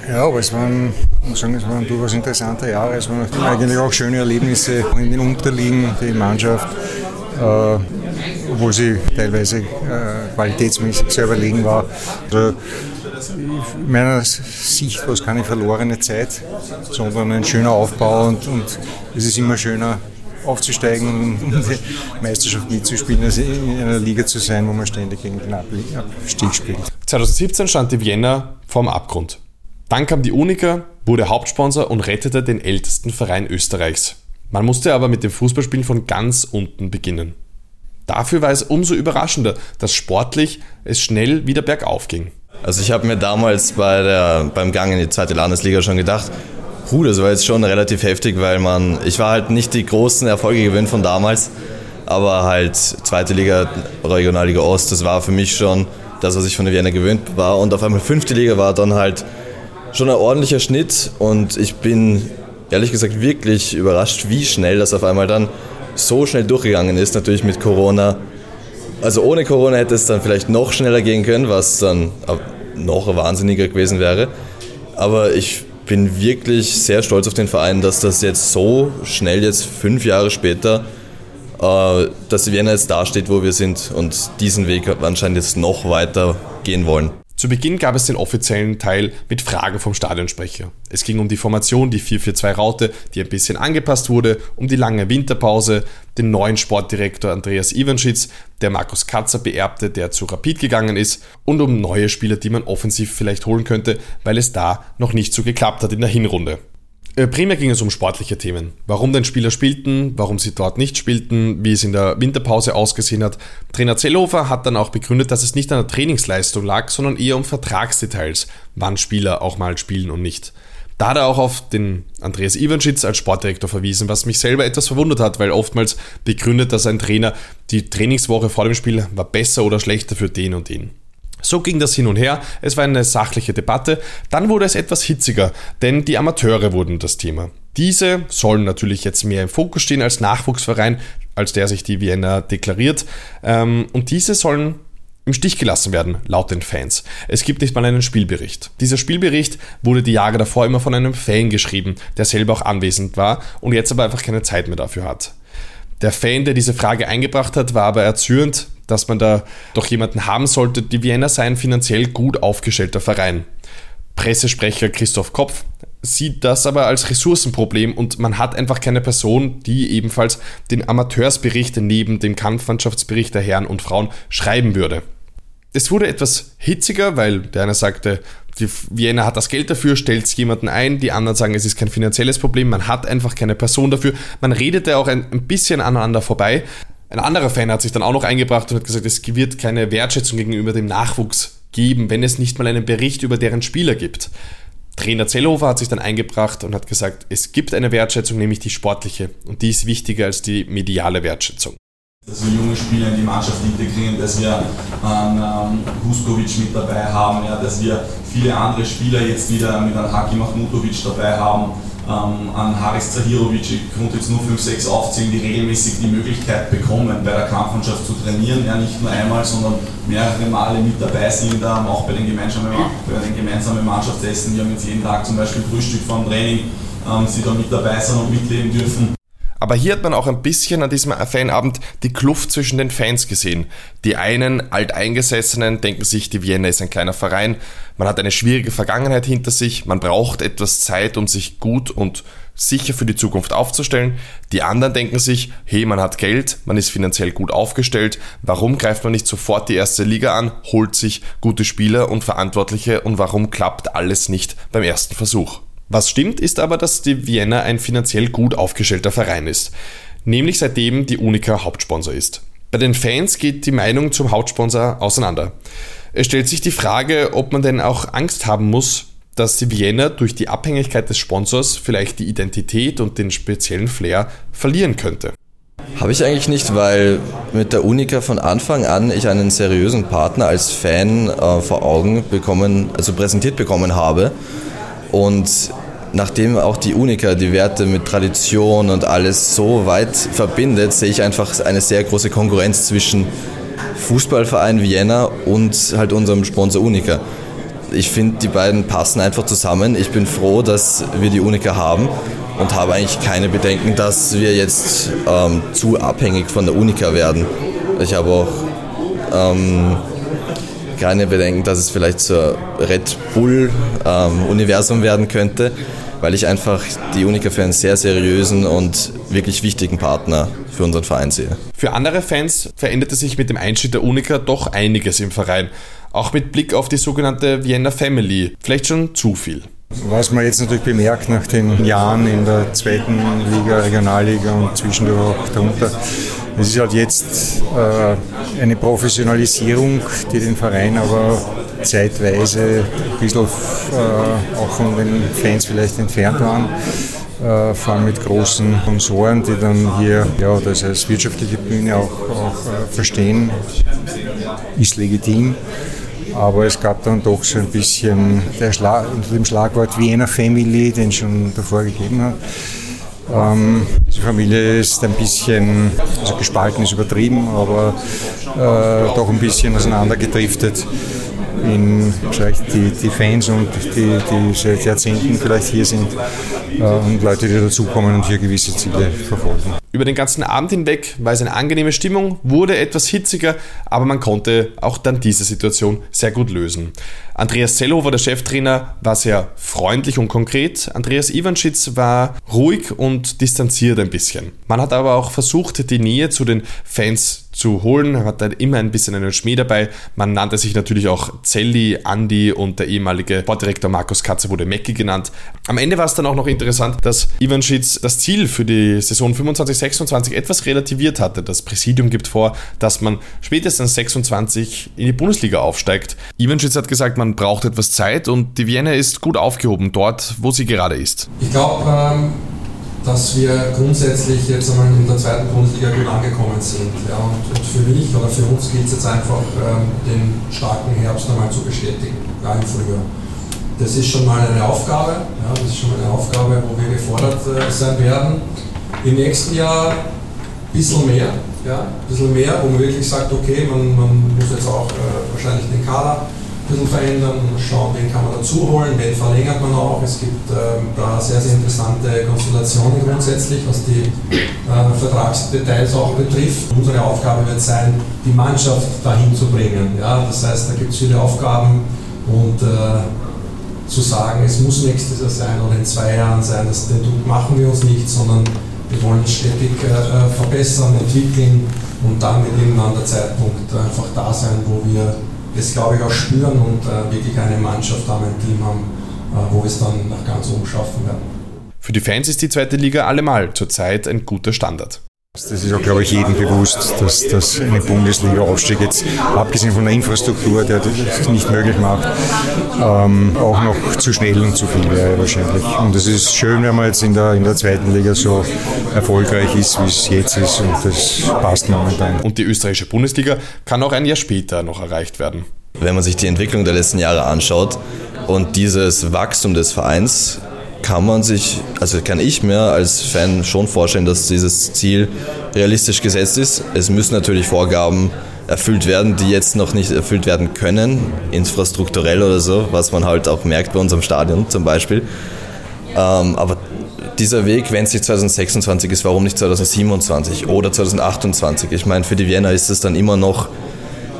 G: Ja, aber es waren, muss sagen, es waren durchaus interessante Jahre. Es waren eigentlich auch schöne Erlebnisse in den Unterliegen, die Mannschaft, äh, obwohl sie teilweise äh, qualitätsmäßig sehr überlegen war. Also, in meiner Sicht war es keine verlorene Zeit, sondern ein schöner Aufbau und, und es ist immer schöner, aufzusteigen Meisterschaft mitzuspielen, als in einer Liga zu sein, wo man ständig gegen den Abstieg spielt.
F: 2017 stand die Vienna vorm Abgrund. Dann kam die Unica, wurde Hauptsponsor und rettete den ältesten Verein Österreichs. Man musste aber mit dem Fußballspielen von ganz unten beginnen. Dafür war es umso überraschender, dass sportlich es schnell wieder bergauf ging.
H: Also ich habe mir damals bei der, beim Gang in die zweite Landesliga schon gedacht, puh, das war jetzt schon relativ heftig, weil man, ich war halt nicht die großen Erfolge gewinnt von damals, aber halt zweite Liga, Regionalliga Ost, das war für mich schon das, was ich von der Wiener gewöhnt war und auf einmal fünfte Liga war dann halt schon ein ordentlicher Schnitt und ich bin ehrlich gesagt wirklich überrascht, wie schnell das auf einmal dann so schnell durchgegangen ist, natürlich mit Corona. Also ohne Corona hätte es dann vielleicht noch schneller gehen können, was dann noch wahnsinniger gewesen wäre. Aber ich bin wirklich sehr stolz auf den Verein, dass das jetzt so schnell, jetzt fünf Jahre später, äh, dass Vienna jetzt dasteht, wo wir sind und diesen Weg anscheinend jetzt noch weiter gehen wollen.
F: Zu Beginn gab es den offiziellen Teil mit Fragen vom Stadionsprecher. Es ging um die Formation, die 4-4-2-Raute, die ein bisschen angepasst wurde, um die lange Winterpause, den neuen Sportdirektor Andreas Ivanschitz, der Markus Katzer beerbte, der zu Rapid gegangen ist, und um neue Spieler, die man offensiv vielleicht holen könnte, weil es da noch nicht so geklappt hat in der Hinrunde. Äh, primär ging es um sportliche Themen. Warum denn Spieler spielten, warum sie dort nicht spielten, wie es in der Winterpause ausgesehen hat. Trainer Zellhofer hat dann auch begründet, dass es nicht an der Trainingsleistung lag, sondern eher um Vertragsdetails, wann Spieler auch mal spielen und nicht. Da hat er auch auf den Andreas Ivanschitz als Sportdirektor verwiesen, was mich selber etwas verwundert hat, weil oftmals begründet, dass ein Trainer die Trainingswoche vor dem Spiel war besser oder schlechter für den und den. So ging das hin und her, es war eine sachliche Debatte, dann wurde es etwas hitziger, denn die Amateure wurden das Thema. Diese sollen natürlich jetzt mehr im Fokus stehen als Nachwuchsverein, als der sich die Vienna deklariert, ähm, und diese sollen im Stich gelassen werden, laut den Fans. Es gibt nicht mal einen Spielbericht. Dieser Spielbericht wurde die Jahre davor immer von einem Fan geschrieben, der selber auch anwesend war und jetzt aber einfach keine Zeit mehr dafür hat. Der Fan, der diese Frage eingebracht hat, war aber erzürnt, dass man da doch jemanden haben sollte. Die Vienna sei ein finanziell gut aufgestellter Verein. Pressesprecher Christoph Kopf sieht das aber als Ressourcenproblem und man hat einfach keine Person, die ebenfalls den Amateursbericht neben dem Kampfmannschaftsbericht der Herren und Frauen schreiben würde. Es wurde etwas hitziger, weil der eine sagte, die Vienna hat das Geld dafür, stellt jemanden ein, die anderen sagen, es ist kein finanzielles Problem, man hat einfach keine Person dafür. Man redete auch ein bisschen aneinander vorbei. Ein anderer Fan hat sich dann auch noch eingebracht und hat gesagt, es wird keine Wertschätzung gegenüber dem Nachwuchs geben, wenn es nicht mal einen Bericht über deren Spieler gibt. Trainer Zellhofer hat sich dann eingebracht und hat gesagt, es gibt eine Wertschätzung, nämlich die sportliche. Und die ist wichtiger als die mediale Wertschätzung.
I: Dass wir junge Spieler in die Mannschaft integrieren, dass wir einen ähm, Huskovic mit dabei haben, ja, dass wir viele andere Spieler jetzt wieder mit einem Haki Mahmutovic dabei haben ähm, an Haris Zahirovic, ich konnte jetzt nur 5, 6 aufzählen, die regelmäßig die Möglichkeit bekommen, bei der Kampfmannschaft zu trainieren, ja nicht nur einmal, sondern mehrere Male mit dabei sind, da, auch bei den, gemeinsamen, bei den gemeinsamen Mannschaftsessen, wir haben jetzt jeden Tag zum Beispiel Frühstück vom Training, ähm, sie da mit dabei sind und mitleben dürfen.
F: Aber hier hat man auch ein bisschen an diesem Fanabend die Kluft zwischen den Fans gesehen. Die einen Alteingesessenen denken sich, die Vienna ist ein kleiner Verein, man hat eine schwierige Vergangenheit hinter sich, man braucht etwas Zeit, um sich gut und sicher für die Zukunft aufzustellen. Die anderen denken sich, hey, man hat Geld, man ist finanziell gut aufgestellt, warum greift man nicht sofort die erste Liga an, holt sich gute Spieler und Verantwortliche und warum klappt alles nicht beim ersten Versuch? Was stimmt, ist aber, dass die Vienna ein finanziell gut aufgestellter Verein ist, nämlich seitdem die Unica Hauptsponsor ist. Bei den Fans geht die Meinung zum Hauptsponsor auseinander. Es stellt sich die Frage, ob man denn auch Angst haben muss, dass die Vienna durch die Abhängigkeit des Sponsors vielleicht die Identität und den speziellen Flair verlieren könnte.
H: Habe ich eigentlich nicht, weil mit der Unica von Anfang an ich einen seriösen Partner als Fan äh, vor Augen bekommen, also präsentiert bekommen habe und nachdem auch die Unica die Werte mit Tradition und alles so weit verbindet, sehe ich einfach eine sehr große Konkurrenz zwischen Fußballverein Vienna und halt unserem Sponsor Unica. Ich finde, die beiden passen einfach zusammen. Ich bin froh, dass wir die Unica haben und habe eigentlich keine Bedenken, dass wir jetzt ähm, zu abhängig von der Unica werden. Ich habe auch ähm, keine Bedenken, dass es vielleicht zur Red Bull-Universum ähm, werden könnte, weil ich einfach die Unica für einen sehr seriösen und wirklich wichtigen Partner für unseren Verein sehe.
F: Für andere Fans veränderte sich mit dem Einstieg der Unica doch einiges im Verein. Auch mit Blick auf die sogenannte Vienna Family. Vielleicht schon zu viel.
G: Was man jetzt natürlich bemerkt nach den Jahren in der zweiten Liga, Regionalliga und zwischendurch auch darunter, es ist halt jetzt äh, eine Professionalisierung, die den Verein aber zeitweise ein bisschen äh, auch von den Fans vielleicht entfernt waren. Äh, vor allem mit großen Sponsoren, die dann hier ja, das als wirtschaftliche Bühne auch, auch äh, verstehen, ist legitim. Aber es gab dann doch so ein bisschen der Schlag, unter dem Schlagwort Vienna Family, den schon davor gegeben hat. Ähm, die Familie ist ein bisschen, also gespalten ist übertrieben, aber äh, doch ein bisschen auseinandergedriftet in vielleicht die, die Fans und die, die seit Jahrzehnten vielleicht hier sind äh, und Leute, die dazukommen und hier gewisse Ziele verfolgen.
F: Über den ganzen Abend hinweg war es eine angenehme Stimmung, wurde etwas hitziger, aber man konnte auch dann diese Situation sehr gut lösen. Andreas Zellhofer, der Cheftrainer, war sehr freundlich und konkret. Andreas Ivanschitz war ruhig und distanziert ein bisschen. Man hat aber auch versucht, die Nähe zu den Fans zu holen. Er hat da immer ein bisschen einen Schmäh dabei. Man nannte sich natürlich auch Zelli, Andi und der ehemalige Sportdirektor Markus Katze wurde Mecki genannt. Am Ende war es dann auch noch interessant, dass Ivan Schitz das Ziel für die Saison 25-26 etwas relativiert hatte. Das Präsidium gibt vor, dass man spätestens 26 in die Bundesliga aufsteigt. Ivan Schitz hat gesagt, man braucht etwas Zeit und die Vienna ist gut aufgehoben dort, wo sie gerade ist.
J: Ich glaube, ähm dass wir grundsätzlich jetzt einmal in der zweiten Bundesliga gut angekommen sind. Ja, und, und, für mich oder für uns gilt es jetzt einfach, ähm, den starken Herbst einmal zu bestätigen, ja, im Frühjahr. Das ist schon mal eine Aufgabe, ja, das ist schon mal eine Aufgabe, wo wir gefordert äh, sein werden. Im nächsten Jahr ein bisschen mehr, ja, ein bisschen mehr, wo man wirklich sagt, okay, man, man muss jetzt auch äh, wahrscheinlich den Kader ein bisschen verändern, schauen, wen kann man dazu holen, wen verlängert man auch. Es gibt ähm, da sehr, sehr interessante Konstellationen grundsätzlich, was die äh, Vertragsdetails auch betrifft. Unsere Aufgabe wird sein, die Mannschaft dahin zu bringen. Ja? Das heißt, da gibt es viele Aufgaben und äh, zu sagen, es muss nächstes Jahr sein oder in zwei Jahren sein, das, den Druck machen wir uns nicht, sondern wir wollen stetig äh, äh verbessern, entwickeln und dann mit irgendwann der Zeitpunkt einfach da sein, wo wir das glaube ich auch spüren und äh, wirklich eine Mannschaft haben, ein Team haben, äh, wo wir es dann nach ganz oben schaffen werden.
F: Für die Fans ist die zweite Liga allemal zurzeit ein guter Standard.
G: Das ist auch, glaube ich, jedem bewusst, dass, dass eine Bundesliga-Aufstieg jetzt, abgesehen von der Infrastruktur, der das nicht möglich macht, ähm, auch noch zu schnell und zu viel wäre wahrscheinlich. Und es ist schön, wenn man jetzt in der, in der zweiten Liga so erfolgreich ist, wie es jetzt ist. Und das passt momentan.
F: Und die österreichische Bundesliga kann auch ein Jahr später noch erreicht werden.
H: Wenn man sich die Entwicklung der letzten Jahre anschaut und dieses Wachstum des Vereins, kann man sich, also kann ich mir als Fan schon vorstellen, dass dieses Ziel realistisch gesetzt ist. Es müssen natürlich Vorgaben erfüllt werden, die jetzt noch nicht erfüllt werden können, infrastrukturell oder so, was man halt auch merkt bei unserem Stadion zum Beispiel. Ähm, aber dieser Weg, wenn es nicht 2026 ist, warum nicht 2027 oder 2028? Ich meine, für die Vienna ist es dann immer noch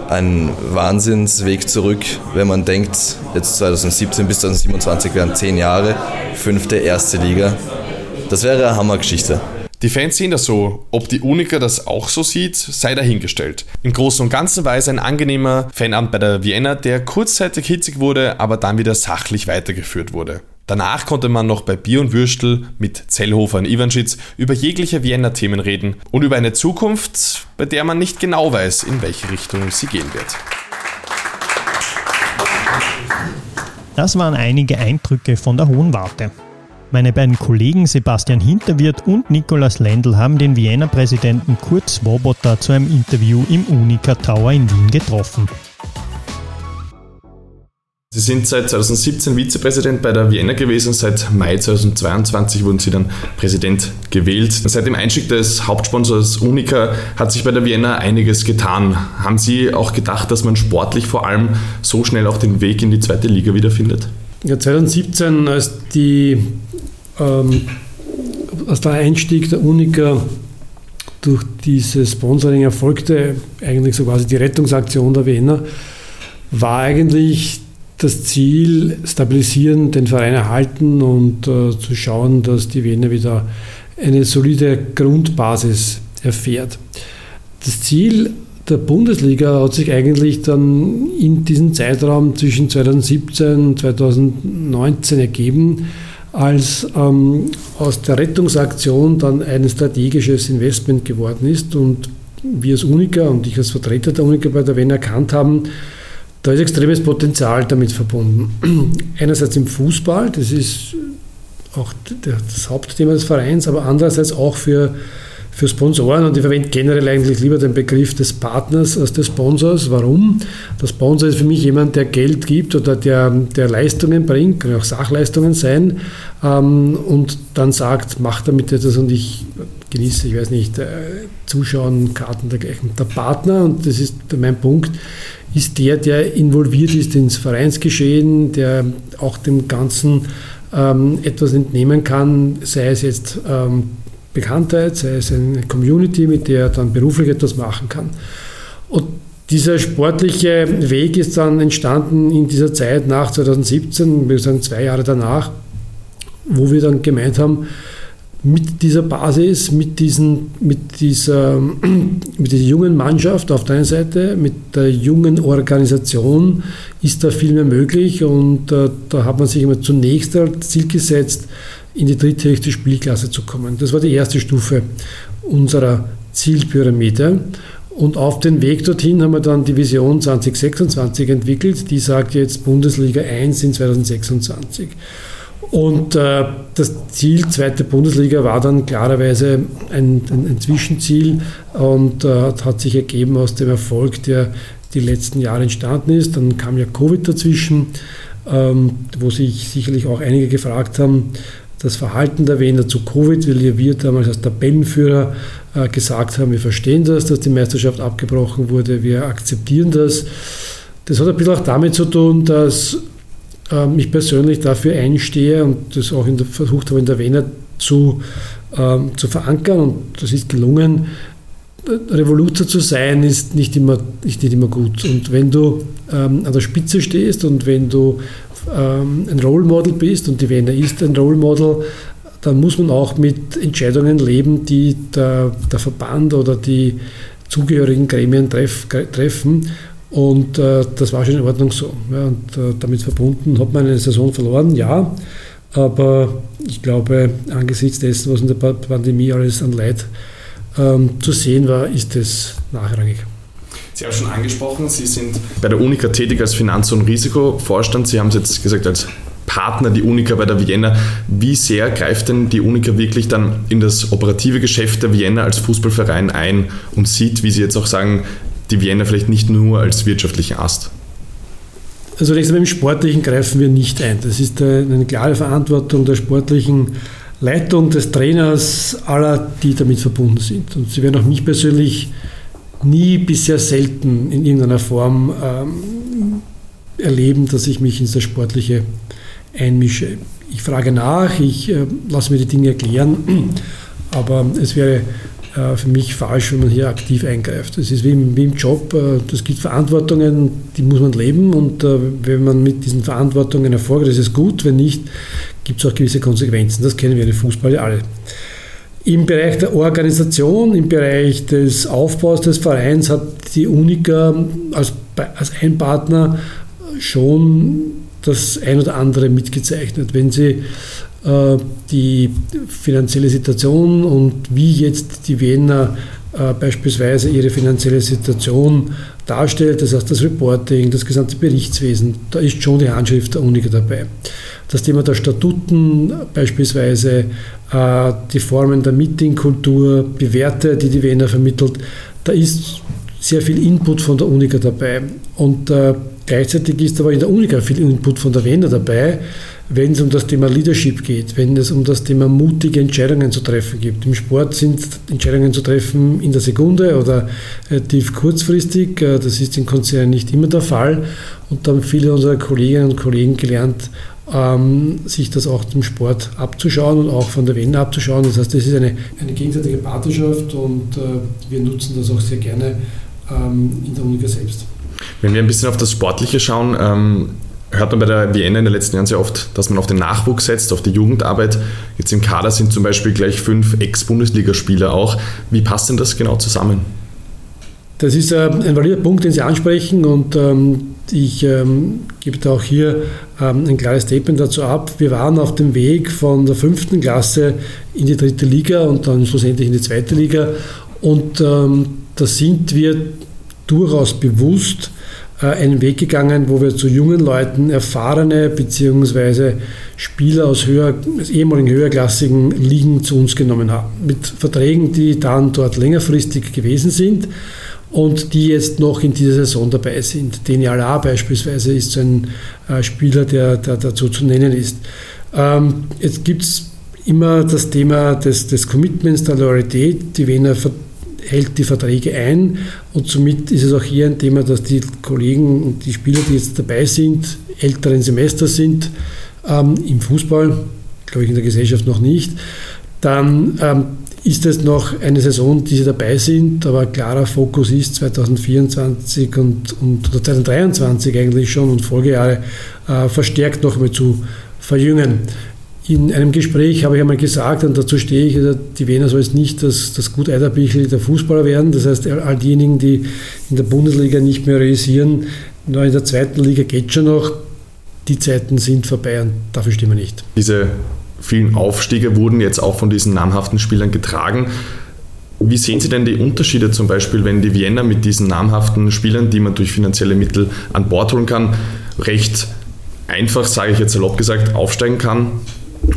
H: ein Wahnsinnsweg zurück, wenn man denkt, jetzt 2017 bis 2027 wären zehn Jahre, fünfte, erste Liga. Das wäre eine Hammergeschichte.
F: Die Fans sehen das so. Ob die Unica das auch so sieht, sei dahingestellt. Im Großen und Ganzen war es ein angenehmer Fanabend bei der Vienna, der kurzzeitig hitzig wurde, aber dann wieder sachlich weitergeführt wurde. Danach konnte man noch bei Bier und Würstel mit Zellhofer und Ivanschitz über jegliche Vienna-Themen reden und über eine Zukunft, bei der man nicht genau weiß, in welche Richtung sie gehen wird.
B: Das waren einige Eindrücke von der Hohen Warte. Meine beiden Kollegen Sebastian Hinterwirt und Nikolaus Lendl haben den Vienna-Präsidenten Kurt Swoboda zu einem Interview im Unica Tower in Wien getroffen.
F: Sie sind seit 2017 Vizepräsident bei der Vienna gewesen. Seit Mai 2022 wurden Sie dann Präsident gewählt. Seit dem Einstieg des Hauptsponsors Unica hat sich bei der Vienna einiges getan. Haben Sie auch gedacht, dass man sportlich vor allem so schnell auch den Weg in die zweite Liga wiederfindet?
A: Ja, 2017, als, die, ähm, als der Einstieg der Unica durch dieses Sponsoring erfolgte, eigentlich so quasi die Rettungsaktion der Vienna, war eigentlich das Ziel, stabilisieren, den Verein erhalten und äh, zu schauen, dass die Wiener wieder eine solide Grundbasis erfährt. Das Ziel der Bundesliga hat sich eigentlich dann in diesem Zeitraum zwischen 2017 und 2019 ergeben, als ähm, aus der Rettungsaktion dann ein strategisches Investment geworden ist und wir als Unica und ich als Vertreter der Unica bei der WEN erkannt haben, da ist extremes Potenzial damit verbunden. Einerseits im Fußball, das ist auch das Hauptthema des Vereins, aber andererseits auch für für Sponsoren und ich verwende generell eigentlich lieber den Begriff des Partners als des Sponsors. Warum? Der Sponsor ist für mich jemand, der Geld gibt oder der, der Leistungen bringt, können auch Sachleistungen sein ähm, und dann sagt, mach damit etwas und ich genieße, ich weiß nicht, äh, Zuschauen, Karten dergleichen. Der Partner, und das ist mein Punkt, ist der, der involviert ist ins Vereinsgeschehen, der auch dem Ganzen ähm, etwas entnehmen kann, sei es jetzt ähm, Bekanntheit, sei es eine Community, mit der er dann beruflich etwas machen kann. Und dieser sportliche Weg ist dann entstanden in dieser Zeit nach 2017, wir sagen zwei Jahre danach, wo wir dann gemeint haben, mit dieser Basis, mit, diesen, mit, dieser, mit dieser jungen Mannschaft auf der einen Seite, mit der jungen Organisation ist da viel mehr möglich und äh, da hat man sich immer zunächst als Ziel gesetzt, in die dritthöchste Spielklasse zu kommen. Das war die erste Stufe unserer Zielpyramide. Und auf den Weg dorthin haben wir dann die Vision 2026 entwickelt, die sagt jetzt Bundesliga 1 in 2026. Und äh, das Ziel, zweite Bundesliga, war dann klarerweise ein, ein, ein Zwischenziel und äh, hat sich ergeben aus dem Erfolg, der die letzten Jahre entstanden ist. Dann kam ja Covid dazwischen, ähm, wo sich sicherlich auch einige gefragt haben, das Verhalten der Wiener zu Covid, weil wir damals als Tabellenführer äh, gesagt haben, wir verstehen das, dass die Meisterschaft abgebrochen wurde, wir akzeptieren das. Das hat ein bisschen auch damit zu tun, dass ähm, ich persönlich dafür einstehe und das auch der, versucht habe, in der Wiener zu, ähm, zu verankern und das ist gelungen. Revoluzer zu sein ist nicht immer, nicht immer gut. Und wenn du ähm, an der Spitze stehst und wenn du ähm, ein Role Model bist und die Wiener ist ein Role Model, dann muss man auch mit Entscheidungen leben, die der, der Verband oder die zugehörigen Gremien treff, treffen. Und äh, das war schon in Ordnung so. Ja, und äh, damit verbunden hat man eine Saison verloren, ja. Aber ich glaube, angesichts dessen, was in der Pandemie alles an Leid ähm, zu sehen war, ist es nachrangig.
F: Sie haben schon angesprochen, Sie sind bei der Unica tätig als Finanz- und Risikovorstand. Sie haben es jetzt gesagt als Partner die Unica bei der Vienna. Wie sehr greift denn die Unica wirklich dann in das operative Geschäft der Vienna als Fußballverein ein und sieht, wie Sie jetzt auch sagen, die Vienna vielleicht nicht nur als wirtschaftlichen Ast?
A: Also zunächst einmal im Sportlichen greifen wir nicht ein. Das ist eine klare Verantwortung der sportlichen Leitung, des Trainers, aller, die damit verbunden sind. Und Sie werden auch mich persönlich nie bisher selten in irgendeiner Form ähm, erleben, dass ich mich ins das Sportliche einmische. Ich frage nach, ich äh, lasse mir die Dinge erklären, aber es wäre für mich falsch, wenn man hier aktiv eingreift. Es ist wie im, wie im Job, äh, es gibt Verantwortungen, die muss man leben und äh, wenn man mit diesen Verantwortungen erfolgt, ist es gut, wenn nicht, gibt es auch gewisse Konsequenzen. Das kennen wir in Fußball alle. Im Bereich der Organisation, im Bereich des Aufbaus des Vereins hat die Unica als, als ein Partner schon das ein oder andere mitgezeichnet. Wenn Sie äh, die finanzielle Situation und wie jetzt die Wiener äh, beispielsweise ihre finanzielle Situation darstellt, das heißt das Reporting, das gesamte Berichtswesen, da ist schon die Handschrift der Unica dabei. Das Thema der Statuten beispielsweise, äh, die Formen der Meetingkultur, die Werte, die die Wiener vermittelt, da ist sehr viel Input von der Unica dabei. Und äh, gleichzeitig ist aber in der Unica viel Input von der Wiener dabei, wenn es um das Thema Leadership geht, wenn es um das Thema mutige Entscheidungen zu treffen gibt. Im Sport sind Entscheidungen zu treffen in der Sekunde oder äh, tief kurzfristig. Äh, das ist in Konzernen nicht immer der Fall. Und da haben viele unserer Kolleginnen und Kollegen gelernt, ähm, sich das auch zum Sport abzuschauen und auch von der Wende abzuschauen. Das heißt, das ist eine, eine gegenseitige Partnerschaft und äh, wir nutzen das auch sehr gerne ähm, in der Unica selbst.
F: Wenn wir ein bisschen auf das Sportliche schauen, ähm, hört man bei der Vienna in den letzten Jahren sehr oft, dass man auf den Nachwuchs setzt, auf die Jugendarbeit. Jetzt im Kader sind zum Beispiel gleich fünf Ex-Bundesligaspieler auch. Wie passt denn das genau zusammen?
A: Das ist äh, ein valider Punkt, den Sie ansprechen und ähm, ich ähm, gebe auch hier ähm, ein klares Statement dazu ab. Wir waren auf dem Weg von der fünften Klasse in die dritte Liga und dann schlussendlich in die zweite Liga und da sind wir durchaus bewusst einen Weg gegangen, wo wir zu jungen Leuten erfahrene bzw. Spieler aus, höher, aus ehemaligen höherklassigen Ligen zu uns genommen haben. Mit Verträgen, die dann dort längerfristig gewesen sind und die jetzt noch in dieser Saison dabei sind. Deni Ala beispielsweise ist so ein äh, Spieler, der, der, dazu zu nennen ist. Ähm, jetzt gibt es immer das Thema des, des Commitments, der Loyalität. Die Wiener hält die Verträge ein und somit ist es auch hier ein Thema, dass die Kollegen und die Spieler, die jetzt dabei sind, älteren Semester sind ähm, im Fußball, glaube ich in der Gesellschaft noch nicht, dann ähm, ist es noch eine Saison, die sie dabei sind, aber klarer Fokus ist 2024 und, und 2023 eigentlich schon und Folgejahre äh, verstärkt noch einmal zu verjüngen. In einem Gespräch habe ich einmal gesagt, und dazu stehe ich, also die Wiener soll es nicht das, das gut Eiderbichel der Fußballer werden. Das heißt, all diejenigen, die in der Bundesliga nicht mehr realisieren, nur in der zweiten Liga geht schon noch, die Zeiten sind vorbei und dafür stehen wir nicht.
F: Diese vielen Aufstiege wurden jetzt auch von diesen namhaften Spielern getragen. Wie sehen Sie denn die Unterschiede zum Beispiel, wenn die Vienna mit diesen namhaften Spielern, die man durch finanzielle Mittel an Bord holen kann, recht einfach, sage ich jetzt salopp gesagt, aufsteigen kann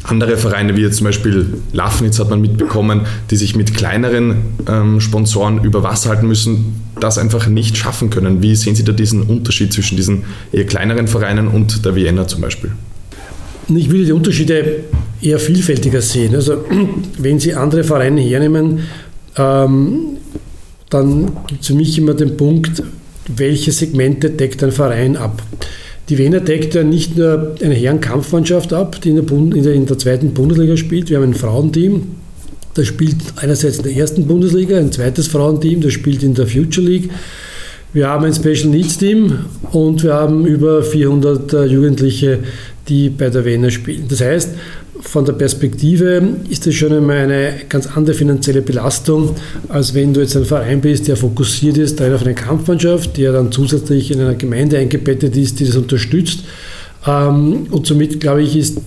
F: andere Vereine, wie jetzt zum Beispiel Lafnitz hat man mitbekommen, die sich mit kleineren ähm, Sponsoren über Wasser halten müssen, das einfach nicht schaffen können. Wie sehen Sie da diesen Unterschied zwischen diesen eher kleineren Vereinen und der Vienna zum Beispiel?
A: Ich würde die Unterschiede eher vielfältiger sehen. Also wenn Sie andere Vereine hernehmen, ähm, dann gibt es für mich immer den Punkt, welche Segmente deckt ein Verein ab. Die Wiener deckt ja nicht nur eine Herrenkampfmannschaft ab, die in der, Bund, in, der, in der, zweiten Bundesliga spielt. Wir haben ein Frauenteam, das spielt einerseits in der ersten Bundesliga, ein zweites Frauenteam, das spielt in der Future League. Wir haben ein Special Needs Team und wir haben über 400 äh, Jugendliche, die bei der Wiener spielen. Das heißt, von der Perspektive ist das schon einmal eine ganz andere finanzielle Belastung, als wenn du jetzt ein Verein bist, der fokussiert ist auf eine Kampfmannschaft, der dann zusätzlich in einer Gemeinde eingebettet ist, die das unterstützt. Ähm, und somit, glaube ich, ist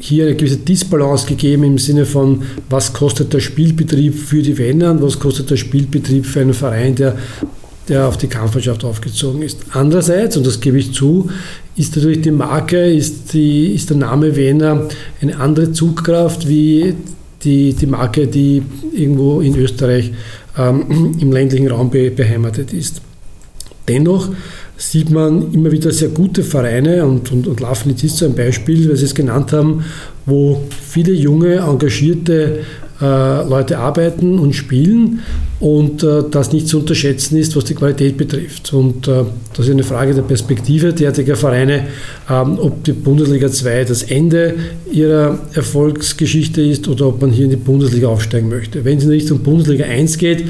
A: hier eine gewisse Disbalance gegeben im Sinne von, was kostet der Spielbetrieb für die Wiener und was kostet der Spielbetrieb für einen Verein, der der auf die Kampfmannschaft aufgezogen ist. Andererseits, und das gebe ich zu, ist natürlich die Marke, ist, die, ist der Name Wiener eine andere Zugkraft wie die, die Marke, die irgendwo in Österreich ähm, im ländlichen Raum be, beheimatet ist. Dennoch sieht man immer wieder sehr gute Vereine und, und, und Lafnitz ist so ein Beispiel, weil Sie es genannt haben, wo viele junge, engagierte Leute arbeiten und spielen und äh, das nicht zu unterschätzen ist, was die Qualität betrifft. Und äh, das ist eine Frage der Perspektive derartiger Vereine, ähm, ob die Bundesliga 2 das Ende ihrer Erfolgsgeschichte ist oder ob man hier in die Bundesliga aufsteigen möchte. Wenn es in Richtung Bundesliga 1 geht,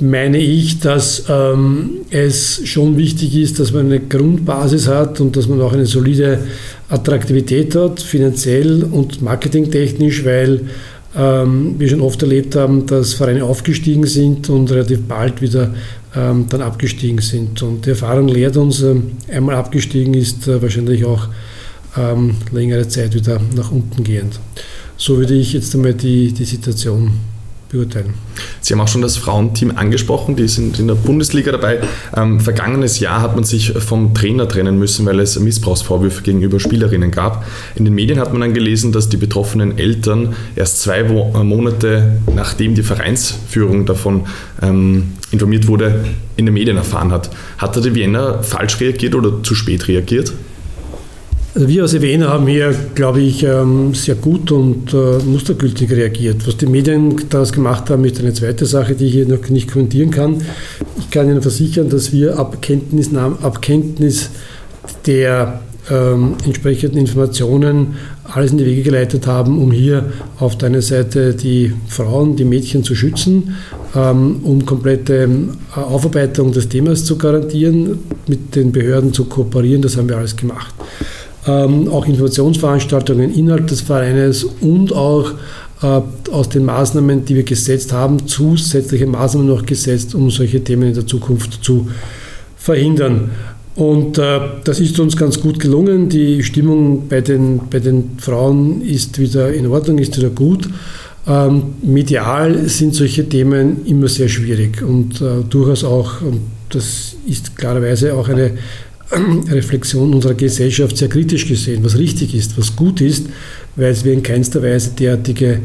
A: meine ich, dass ähm, es schon wichtig ist, dass man eine Grundbasis hat und dass man auch eine solide Attraktivität hat, finanziell und marketingtechnisch, weil ähm, wir schon oft erlebt haben, dass Vereine aufgestiegen sind und relativ bald wieder ähm, dann abgestiegen sind. Und die Erfahrung lehrt uns, äh, einmal abgestiegen ist äh, wahrscheinlich auch ähm, längere Zeit wieder nach unten gehend. So würde ich jetzt einmal die, die Situation beurteilen.
F: Sie haben auch schon das Frauenteam angesprochen, die sind in der Bundesliga dabei. Ähm, vergangenes Jahr hat man sich vom Trainer trennen müssen, weil es Missbrauchsvorwürfe gegenüber Spielerinnen gab. In den Medien hat man dann gelesen, dass die betroffenen Eltern erst zwei äh, Monate nachdem die Vereinsführung davon ähm, informiert wurde, in den Medien erfahren hat. Hat da die Vienna falsch reagiert oder zu spät reagiert?
A: Also wir als EWN haben hier, glaube ich, ähm, sehr gut und äh, mustergültig reagiert. Was die Medien daraus gemacht haben, ist eine zweite Sache, die ich hier noch nicht kommentieren kann. Ich kann Ihnen versichern, dass wir ab Kenntnis, ab Kenntnis der ähm, entsprechenden Informationen alles in die Wege geleitet haben, um hier auf der einen Seite die Frauen, die Mädchen zu schützen, ähm, um komplette äh, Aufarbeitung des Themas zu garantieren, mit den Behörden zu kooperieren. Das haben wir alles gemacht ähm, auch Informationsveranstaltungen innerhalb des Vereines und auch äh, aus den Maßnahmen, die wir gesetzt haben, zusätzliche Maßnahmen noch gesetzt, um solche Themen in der Zukunft zu verhindern. Und äh, das ist uns ganz gut gelungen. Die Stimmung bei den, bei den Frauen ist wieder in Ordnung, ist wieder gut. Ähm, medial sind solche Themen immer sehr schwierig und äh, durchaus auch, und das ist klarerweise auch eine Reflexion unserer Gesellschaft sehr kritisch gesehen, was richtig ist, was gut ist, weil wir in keinster Weise derartige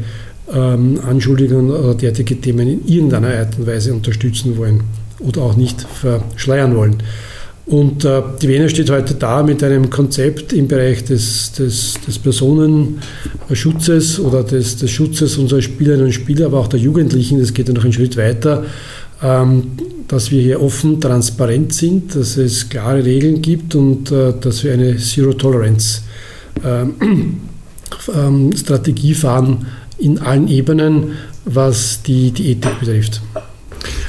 A: ähm, Anschuldigungen oder derartige Themen in irgendeiner Art und Weise unterstützen wollen oder auch nicht verschleiern wollen. Und äh, die Wiener steht heute da mit einem Konzept im Bereich des, des, des Personenschutzes oder des, des, Schutzes unserer Spielerinnen und Spieler, aber auch der Jugendlichen. Das geht ja noch einen Schritt weiter, ähm, dass wir hier offen, transparent sind, dass es klare Regeln gibt und äh, dass wir eine Zero-Tolerance-Strategie ähm, fahren in allen Ebenen, was die, die Ethik betrifft.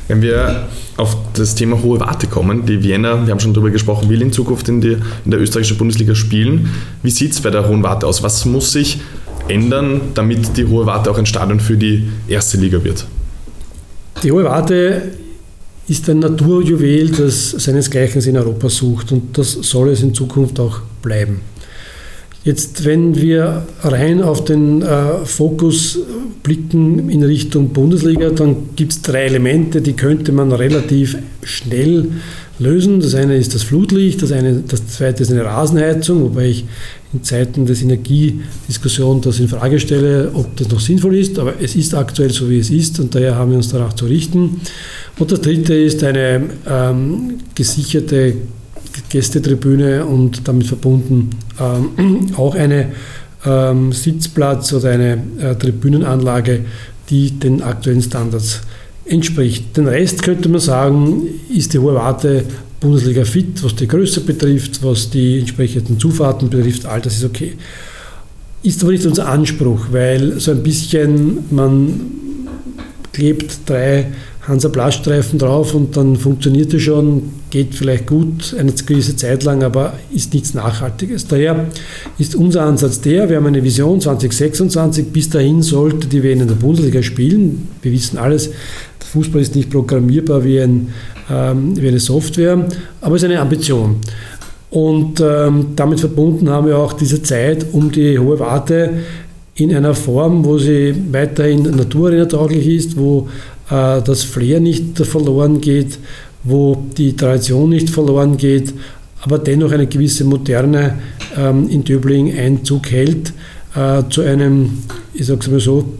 F: Wenn wir auf das Thema hohe Warte kommen, die Vienna, wir haben schon darüber gesprochen, will in Zukunft in, die, in der österreichischen Bundesliga spielen. Wie sieht es bei der hohen Warte aus? Was muss sich ändern, damit die hohe Warte auch ein Stadion für die erste Liga wird?
A: Die hohe Warte ist ein Naturjuwel, das seinesgleichen in Europa sucht und das soll es in Zukunft auch bleiben. Jetzt, wenn wir rein auf den äh, Fokus blicken in Richtung Bundesliga, dann gibt es drei Elemente, die könnte man relativ schnell lösen. Das eine ist das Flutlicht, das, eine, das zweite ist eine Rasenheizung, wobei ich in Zeiten des Energiediskussion das in Frage stelle, ob das noch sinnvoll ist, aber es ist aktuell so, wie es ist und daher haben wir uns danach zu richten. Und das dritte ist eine ähm, gesicherte Gästetribüne und damit verbunden ähm, auch eine ähm, Sitzplatz oder eine äh, Tribünenanlage, die den aktuellen Standards entspricht. Den Rest könnte man sagen, ist die hohe Warte Bundesliga fit, was die Größe betrifft, was die entsprechenden Zufahrten betrifft, all das ist okay. Ist aber nicht unser Anspruch, weil so ein bisschen man klebt drei Hansa-Blaststreifen drauf und dann funktioniert es schon, geht vielleicht gut eine gewisse Zeit lang, aber ist nichts Nachhaltiges. Daher ist unser Ansatz der, wir haben eine Vision 2026, bis dahin sollte die WN in der Bundesliga spielen. Wir wissen alles, der Fußball ist nicht programmierbar wie, ein, ähm, wie eine Software, aber es ist eine Ambition. Und ähm, damit verbunden haben wir auch diese Zeit um die hohe Warte in einer Form, wo sie weiterhin naturarena tauglich ist, wo äh, das Flair nicht verloren geht, wo die Tradition nicht verloren geht, aber dennoch eine gewisse Moderne ähm, in Döbling Einzug hält äh, zu einem, ich sage es mal so,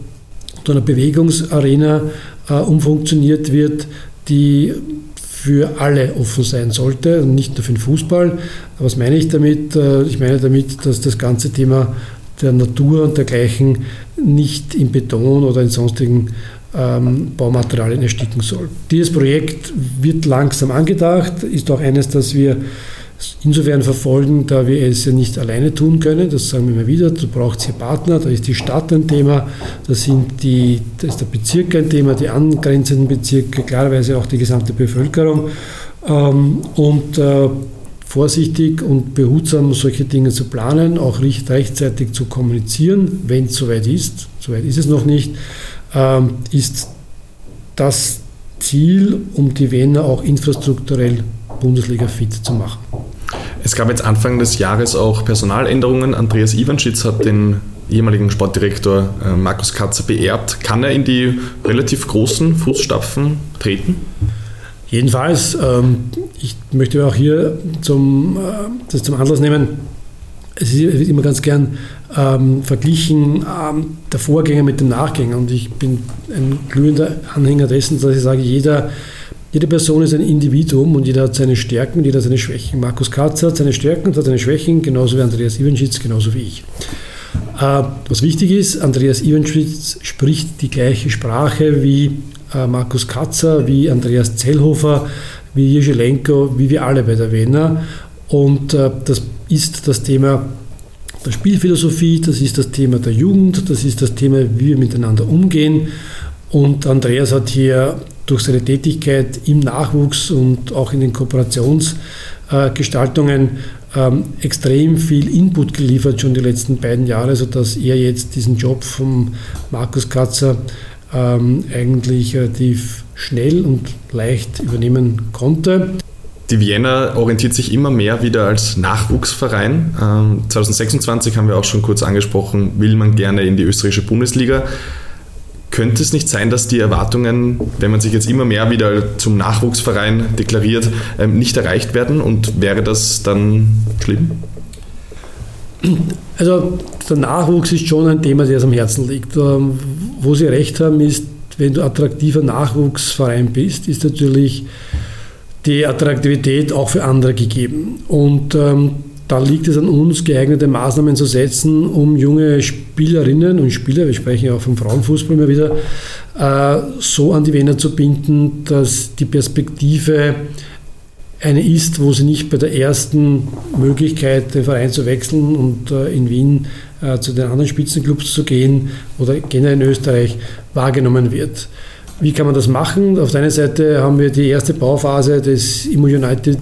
A: zu einer Bewegungsarena äh, umfunktioniert wird, die für alle offen sein sollte und nicht nur für den Fußball. Was meine ich damit? Ich meine damit, dass das ganze Thema der Natur und dergleichen nicht in Beton oder in sonstigen ähm, Baumaterialien ersticken soll. Dieses Projekt wird langsam angedacht, ist auch eines, das wir insofern verfolgen, da wir es ja nicht alleine tun können. Das sagen wir immer wieder. Du brauchst hier Partner, da ist die Stadt ein Thema, da, sind die, da ist der Bezirk ein Thema, die angrenzenden Bezirke, klarerweise auch die gesamte Bevölkerung. Ähm, und äh, vorsichtig und behutsam solche Dinge zu planen, auch rechtzeitig zu kommunizieren, wenn es soweit ist. Soweit ist es noch nicht ähm, ist das Ziel, um die Wiener auch infrastrukturell Bundesliga fit zu machen.
F: Es gab jetzt Anfang des Jahres auch Personaländerungen. Andreas Iwanschitz hat den ehemaligen Sportdirektor äh, Markus Katzer beerbt. Kann er in die relativ großen Fußstapfen treten?
A: Jedenfalls, ähm, ich möchte auch hier zum, äh, das zum Anlass nehmen, es wird immer ganz gern ähm, verglichen ähm, der Vorgänger mit dem Nachgänger. Und ich bin ein glühender Anhänger dessen, dass ich sage, jeder, jede Person ist ein Individuum und jeder hat seine Stärken und jeder hat seine Schwächen. Markus Katz hat seine Stärken und hat seine Schwächen, genauso wie Andreas Iwanschitz, genauso wie ich. Äh, was wichtig ist, Andreas Iwanschitz spricht die gleiche Sprache wie äh, Markus Katzer, wie Andreas Zellhofer, wie Jeschelenko, wie wir alle bei der Wiener. Und äh, das ist das Thema der Spielphilosophie, das ist das Thema der Jugend, das ist das Thema, wie wir miteinander umgehen. Und Andreas hat hier durch seine Tätigkeit im Nachwuchs und auch in den Kooperationsgestaltungen ähm, extrem viel Input geliefert, schon die letzten beiden Jahre, sodass er jetzt diesen Job von Markus Katzer ähm, eigentlich relativ schnell und leicht übernehmen konnte.
F: Die Vienna orientiert sich immer mehr wieder als Nachwuchsverein. 2026 ähm, haben wir auch schon kurz angesprochen, will man gerne in die österreichische Bundesliga. Könnte es nicht sein, dass die Erwartungen, wenn man sich jetzt immer mehr wieder zum Nachwuchsverein deklariert, ähm, nicht erreicht werden? Und wäre das dann schlimm?
A: Also der Nachwuchs ist schon ein Thema, das am Herzen liegt. Ähm, wo Sie recht haben, ist, wenn du attraktiver Nachwuchsverein bist, ist natürlich die Attraktivität auch für andere gegeben. Und ähm, da liegt es an uns, geeignete Maßnahmen zu setzen, um junge Spielerinnen und Spieler, wir sprechen ja auch vom Frauenfußball immer wieder, äh, so an die Vena zu binden, dass die Perspektive eine ist, wo sie nicht bei der ersten Möglichkeit, den Verein zu wechseln und äh, in Wien äh, zu den anderen Spitzenclubs zu gehen oder generell in Österreich wahrgenommen wird. Wie kann man das machen? Auf der einen Seite haben wir die erste Bauphase des Immo United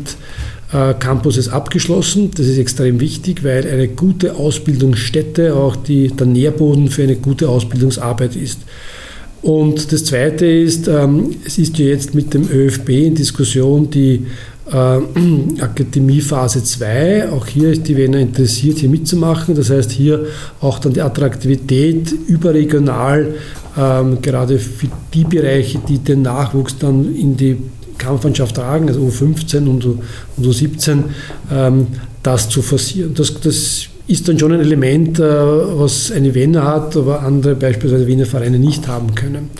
A: äh, Campuses abgeschlossen. Das ist extrem wichtig, weil eine gute Ausbildungsstätte auch die, der Nährboden für eine gute Ausbildungsarbeit ist. Und das Zweite ist, ähm, es ist ja jetzt mit dem ÖFB in Diskussion die äh, Akademie Phase 2. Auch hier ist die Wiener interessiert, hier mitzumachen. Das heißt, hier auch dann die Attraktivität überregional ähm, gerade für die Bereiche, die den Nachwuchs dann in die Kampfmannschaft tragen, also U15 und, und U17, ähm, das zu forcieren. Das, das ist dann schon ein Element, äh, was eine Wiener hat, aber andere beispielsweise Wiener Vereine nicht haben können.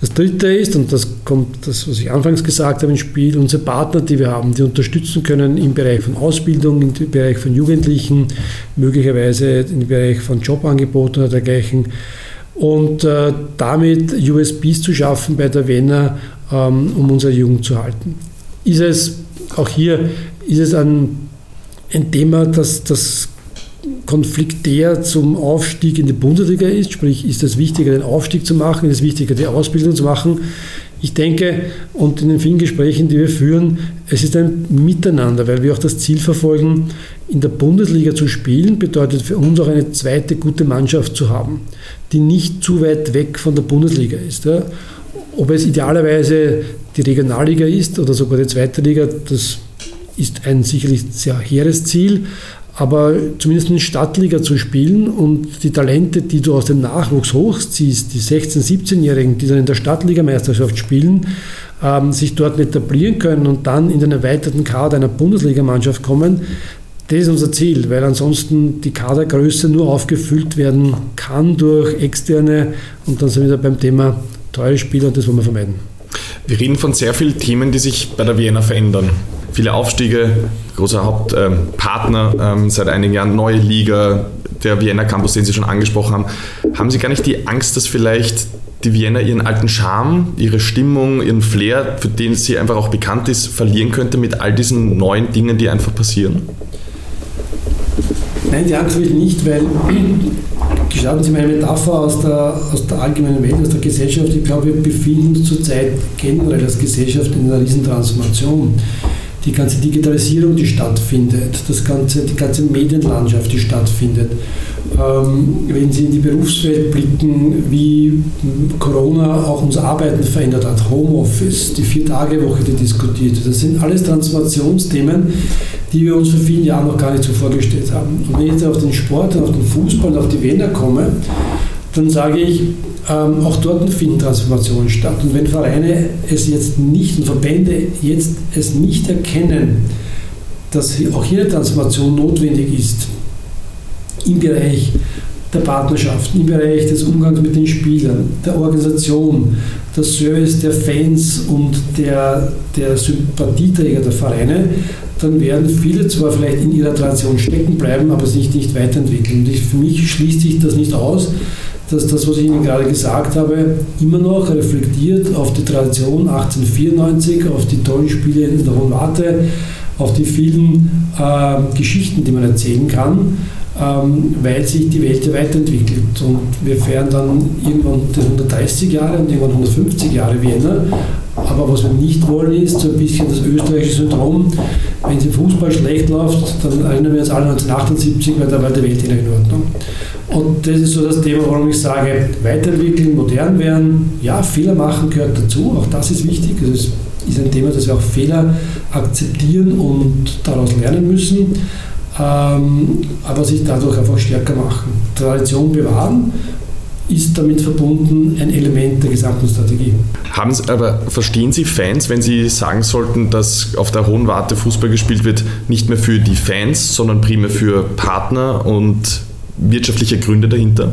A: Das dritte ist, und das kommt das, was ich anfangs gesagt habe, ins Spiel, unsere Partner, die wir haben, die unterstützen können im Bereich von Ausbildung, im Bereich von Jugendlichen, möglicherweise im Bereich von Jobangeboten oder dergleichen und äh, damit USBs zu schaffen bei der Wiener, ähm, um unsere Jugend zu halten. Ist es, auch hier, ist es ein, ein Thema, das, das konfliktär zum Aufstieg in die Bundesliga ist, sprich, ist es wichtiger, den Aufstieg zu machen, ist es wichtiger, die Ausbildung zu machen. Ich denke, und in den vielen Gesprächen, die wir führen, es ist ein Miteinander, weil wir auch das Ziel verfolgen, in der Bundesliga zu spielen, bedeutet für uns auch eine zweite gute Mannschaft zu haben, die nicht zu weit weg von der Bundesliga ist. Ja. Ob es idealerweise die Regionalliga ist oder sogar die zweite Liga, das ist ein sicherlich sehr hehres Ziel, aber zumindest in Stadtliga zu spielen und die Talente, die du aus dem Nachwuchs hochziehst, die 16-, 17-Jährigen, die dann in der Stadtligameisterschaft spielen, ähm, sich dort etablieren können und dann in den erweiterten Kader einer Bundesligamannschaft kommen, das ist unser Ziel, weil ansonsten die Kadergröße nur aufgefüllt werden kann durch externe und dann sind wir wieder beim Thema teure Spieler und das wollen wir vermeiden.
F: Wir reden von sehr vielen Themen, die sich bei der Vienna verändern viele Aufstiege, großer Hauptpartner ähm, seit einigen Jahren, neue Liga, der Vienna Campus, den Sie schon angesprochen haben. Haben Sie gar nicht die Angst, dass vielleicht die Vienna ihren alten Charme, ihre Stimmung, ihren Flair, für den sie einfach auch bekannt ist, verlieren könnte mit all diesen neuen Dingen, die einfach passieren?
A: Nein, die Angst will ich nicht, weil gestatten Sie mir eine Metapher aus der, aus der allgemeinen Welt, aus der Gesellschaft. Ich glaube, wir befinden uns zurzeit generell als Gesellschaft in einer Riesentransformation die ganze Digitalisierung, die stattfindet, das ganze, die ganze Medienlandschaft, die stattfindet. Ähm, wenn Sie in die Berufswelt blicken, wie Corona auch unser Arbeiten verändert hat, Homeoffice, die Vier-Tage-Woche, die diskutiert wird, das sind alles Transformationsthemen, die wir uns vor vielen Jahren noch gar nicht so vorgestellt haben. Und wenn ich jetzt auf den Sport, auf den Fußball, auf die Wiener komme, dann sage ich, ähm, auch dort finden Transformationen statt. Und wenn Vereine es jetzt nicht und Verbände jetzt es nicht erkennen, dass auch hier eine Transformation notwendig ist, im Bereich der Partnerschaften, im Bereich des Umgangs mit den Spielern, der Organisation, der Service der Fans und der, der Sympathieträger der Vereine, dann werden viele zwar vielleicht in ihrer Tradition stecken bleiben, aber sich nicht weiterentwickeln. Und ich, für mich schließt sich das nicht aus, dass das, was ich Ihnen gerade gesagt habe, immer noch reflektiert auf die Tradition 1894, auf die tollen Spiele in der Hohen Warte, auf die vielen äh, Geschichten, die man erzählen kann. ähm, weil sich die Welt ja weiterentwickelt. Und wir feiern dann irgendwann die 130 Jahre und irgendwann 150 Jahre Vienna. Aber was wir nicht wollen, ist so ein bisschen das österreichische Syndrom. Wenn es im Fußball schlecht läuft, dann erinnern wir uns alle 1978, weil da war die Welt in Ordnung. Und das ist so das Thema, warum ich sage, weiterentwickeln, modern werden. Ja, Fehler machen gehört dazu, auch das ist wichtig. Also es ist ein Thema, dass wir auch Fehler akzeptieren und daraus lernen müssen ähm, aber sich dadurch einfach stärker machen. Tradition bewahren ist damit verbunden ein Element der gesamten Strategie.
F: Haben Sie, aber verstehen Sie Fans, wenn Sie sagen sollten, dass auf der Hohen Warte Fußball gespielt wird, nicht mehr für die Fans, sondern primär für Partner und wirtschaftliche Gründe dahinter?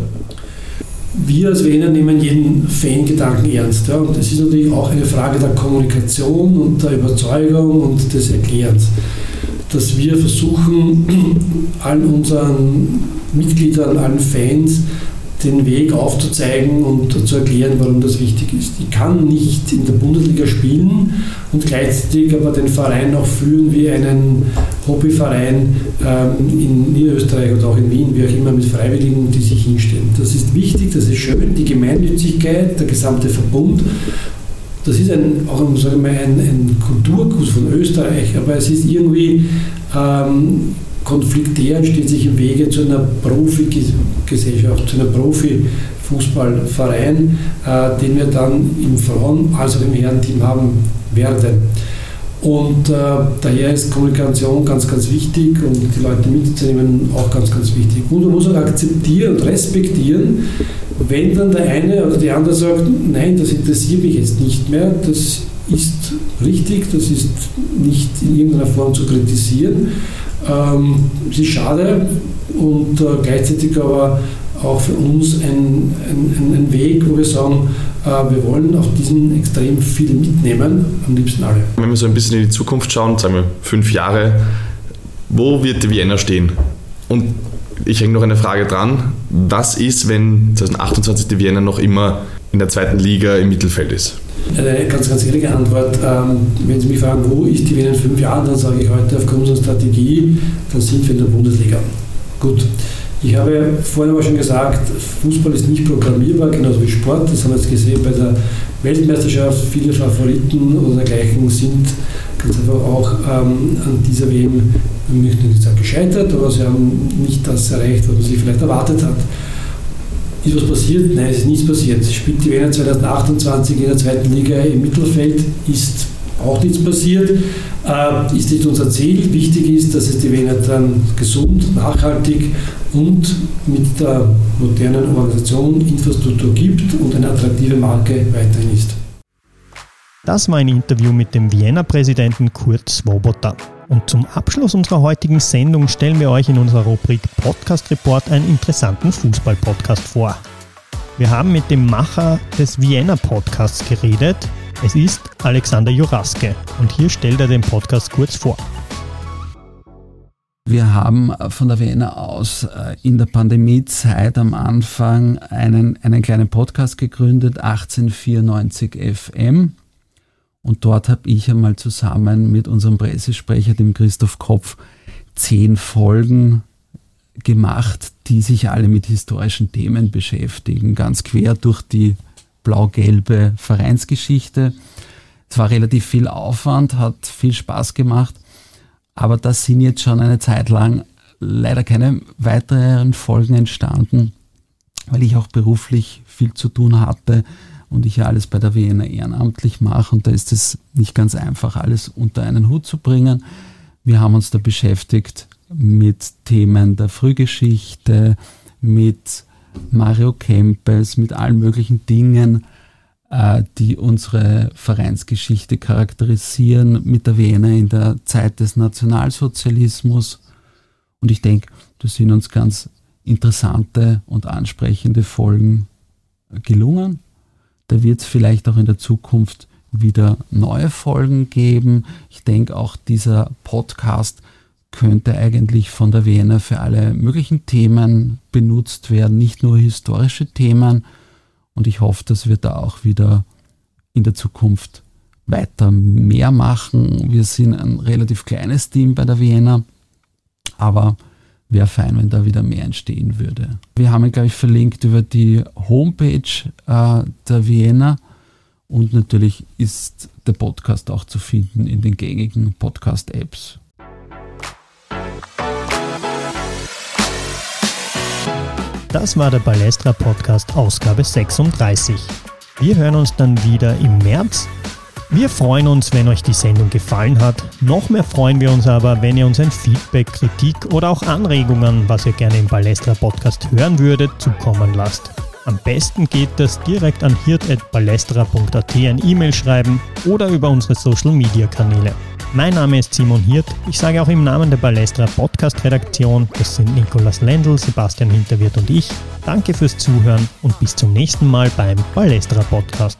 A: Wir als Wiener nehmen jeden Fangedanken ernst. Ja, und das ist natürlich auch eine Frage der Kommunikation und der Überzeugung und des Erklärens dass wir versuchen, allen unseren Mitgliedern, allen Fans den Weg aufzuzeigen und zu erklären, warum das wichtig ist. Ich kann nicht in der Bundesliga spielen und gleichzeitig aber den Verein auch führen wie einen Hobbyverein ähm, in Niederösterreich oder auch in Wien, wie auch immer, mit Freiwilligen, die sich hinstellen. Das ist wichtig, das ist schön, die Gemeinnützigkeit, der gesamte Verbund das ist ein, auch sagen wir, ein, ein Kulturgut von Österreich, aber es ist irgendwie ähm, konfliktär und steht sich im Wege zu einer Profigesellschaft, zu einer Profifußballverein, äh, den wir dann im Frauen- als auch im Herrenteam haben werden. Und äh, daher ist Kommunikation ganz, ganz wichtig und die Leute mitzunehmen auch ganz, ganz wichtig. Und man muss auch akzeptieren und respektieren, wenn dann der eine oder die andere sagt, nein, das interessiert mich jetzt nicht mehr, das ist richtig, das ist nicht in irgendeiner Form zu kritisieren. Ähm, es ist schade und äh, gleichzeitig aber auch für uns ein, ein, ein Weg, wo wir sagen, äh, wir wollen auf diesen extrem viel mitnehmen, am liebsten alle.
F: Wenn wir so ein bisschen in die Zukunft schauen, sagen wir fünf Jahre, wo wird die Vienna stehen? Und ich hänge noch eine Frage dran. Was ist, wenn 2028 die Vienna noch immer in der zweiten Liga im Mittelfeld ist?
A: Eine ganz, ganz ehrliche Antwort. Ähm, wenn Sie mich fragen, wo ist die Vienna in fünf Jahren, dann sage ich heute aufgrund unserer Strategie, dann sind wir in der Bundesliga. Gut. Ich habe vorhin aber schon gesagt, Fußball ist nicht programmierbar, genauso wie Sport. Das haben wir jetzt gesehen bei der Weltmeisterschaft. Viele Favoriten oder dergleichen sind ganz einfach auch ähm, an dieser WM, ich möchte nicht sagen gescheitert, aber sie haben nicht das erreicht, was man sich vielleicht erwartet hat. Ist was passiert? Nein, es ist nichts passiert. Spielt die WM 2028 in der zweiten Liga im Mittelfeld, ist auch nichts passiert, äh, ist nicht unser Ziel. Wichtig ist, dass es die Wiener dann gesund, nachhaltig und mit der modernen Organisation Infrastruktur gibt und eine attraktive Marke weiterhin ist.
B: Das war ein Interview mit dem Vienna-Präsidenten Kurt Swoboda. Und zum Abschluss unserer heutigen Sendung stellen wir euch in unserer Rubrik Podcast Report einen interessanten Fußball-Podcast vor. Wir haben mit dem Macher des Vienna Podcasts geredet, es ist Alexander Juraske und hier stellt er den Podcast kurz vor.
D: Wir haben von der Vienna aus äh, in der Pandemiezeit am Anfang einen, einen kleinen Podcast gegründet, 1894 FM. Und dort habe ich einmal zusammen mit unserem Pressesprecher, dem Christoph Kopf, zehn Folgen gemacht, die sich alle mit historischen Themen beschäftigen, ganz quer durch die blau-gelbe Vereinsgeschichte. Es war relativ viel Aufwand, hat viel Spaß gemacht, aber da sind jetzt schon eine Zeit lang leider keine weiteren Folgen entstanden, weil ich auch beruflich viel zu tun hatte und ich ja alles bei der Wiener ehrenamtlich mache und da ist es nicht ganz einfach, alles unter einen Hut zu bringen. Wir haben uns da beschäftigt mit Themen der Frühgeschichte, mit Mario Kempes, mit allen möglichen Dingen, äh, die unsere Vereinsgeschichte charakterisieren, mit der Wiener in der Zeit des Nationalsozialismus. Und ich denke, das sind uns ganz interessante und ansprechende Folgen gelungen. Da wird es vielleicht auch in der Zukunft wieder neue Folgen geben. Ich denke auch dieser Podcast könnte eigentlich von der Wiener für alle möglichen Themen benutzt werden, nicht nur historische Themen. Und ich hoffe, dass wir da auch wieder in der Zukunft weiter mehr machen. Wir sind ein relativ kleines Team bei der Wiener, aber wäre fein, wenn da wieder mehr entstehen würde. Wir haben, glaube ich, verlinkt über die Homepage äh, der Vienna und natürlich ist der Podcast auch zu finden in den gängigen Podcast-Apps.
B: Das war der Balestra Podcast Ausgabe 36. Wir hören uns dann wieder im März. Wir freuen uns, wenn euch die Sendung gefallen hat. Noch mehr freuen wir uns aber, wenn ihr uns ein Feedback, Kritik oder auch Anregungen, was ihr gerne im Balestra Podcast hören würdet, zukommen lasst. Am besten geht das direkt an hirt.balestra.at ein E-Mail schreiben oder über unsere Social Media Kanäle. Mein Name ist Simon Hirt. Ich sage auch im Namen der Balestra Podcast Redaktion, das sind Nikolas Lendl, Sebastian Hinterwirt und ich. Danke fürs Zuhören und bis zum nächsten Mal beim Balestra Podcast.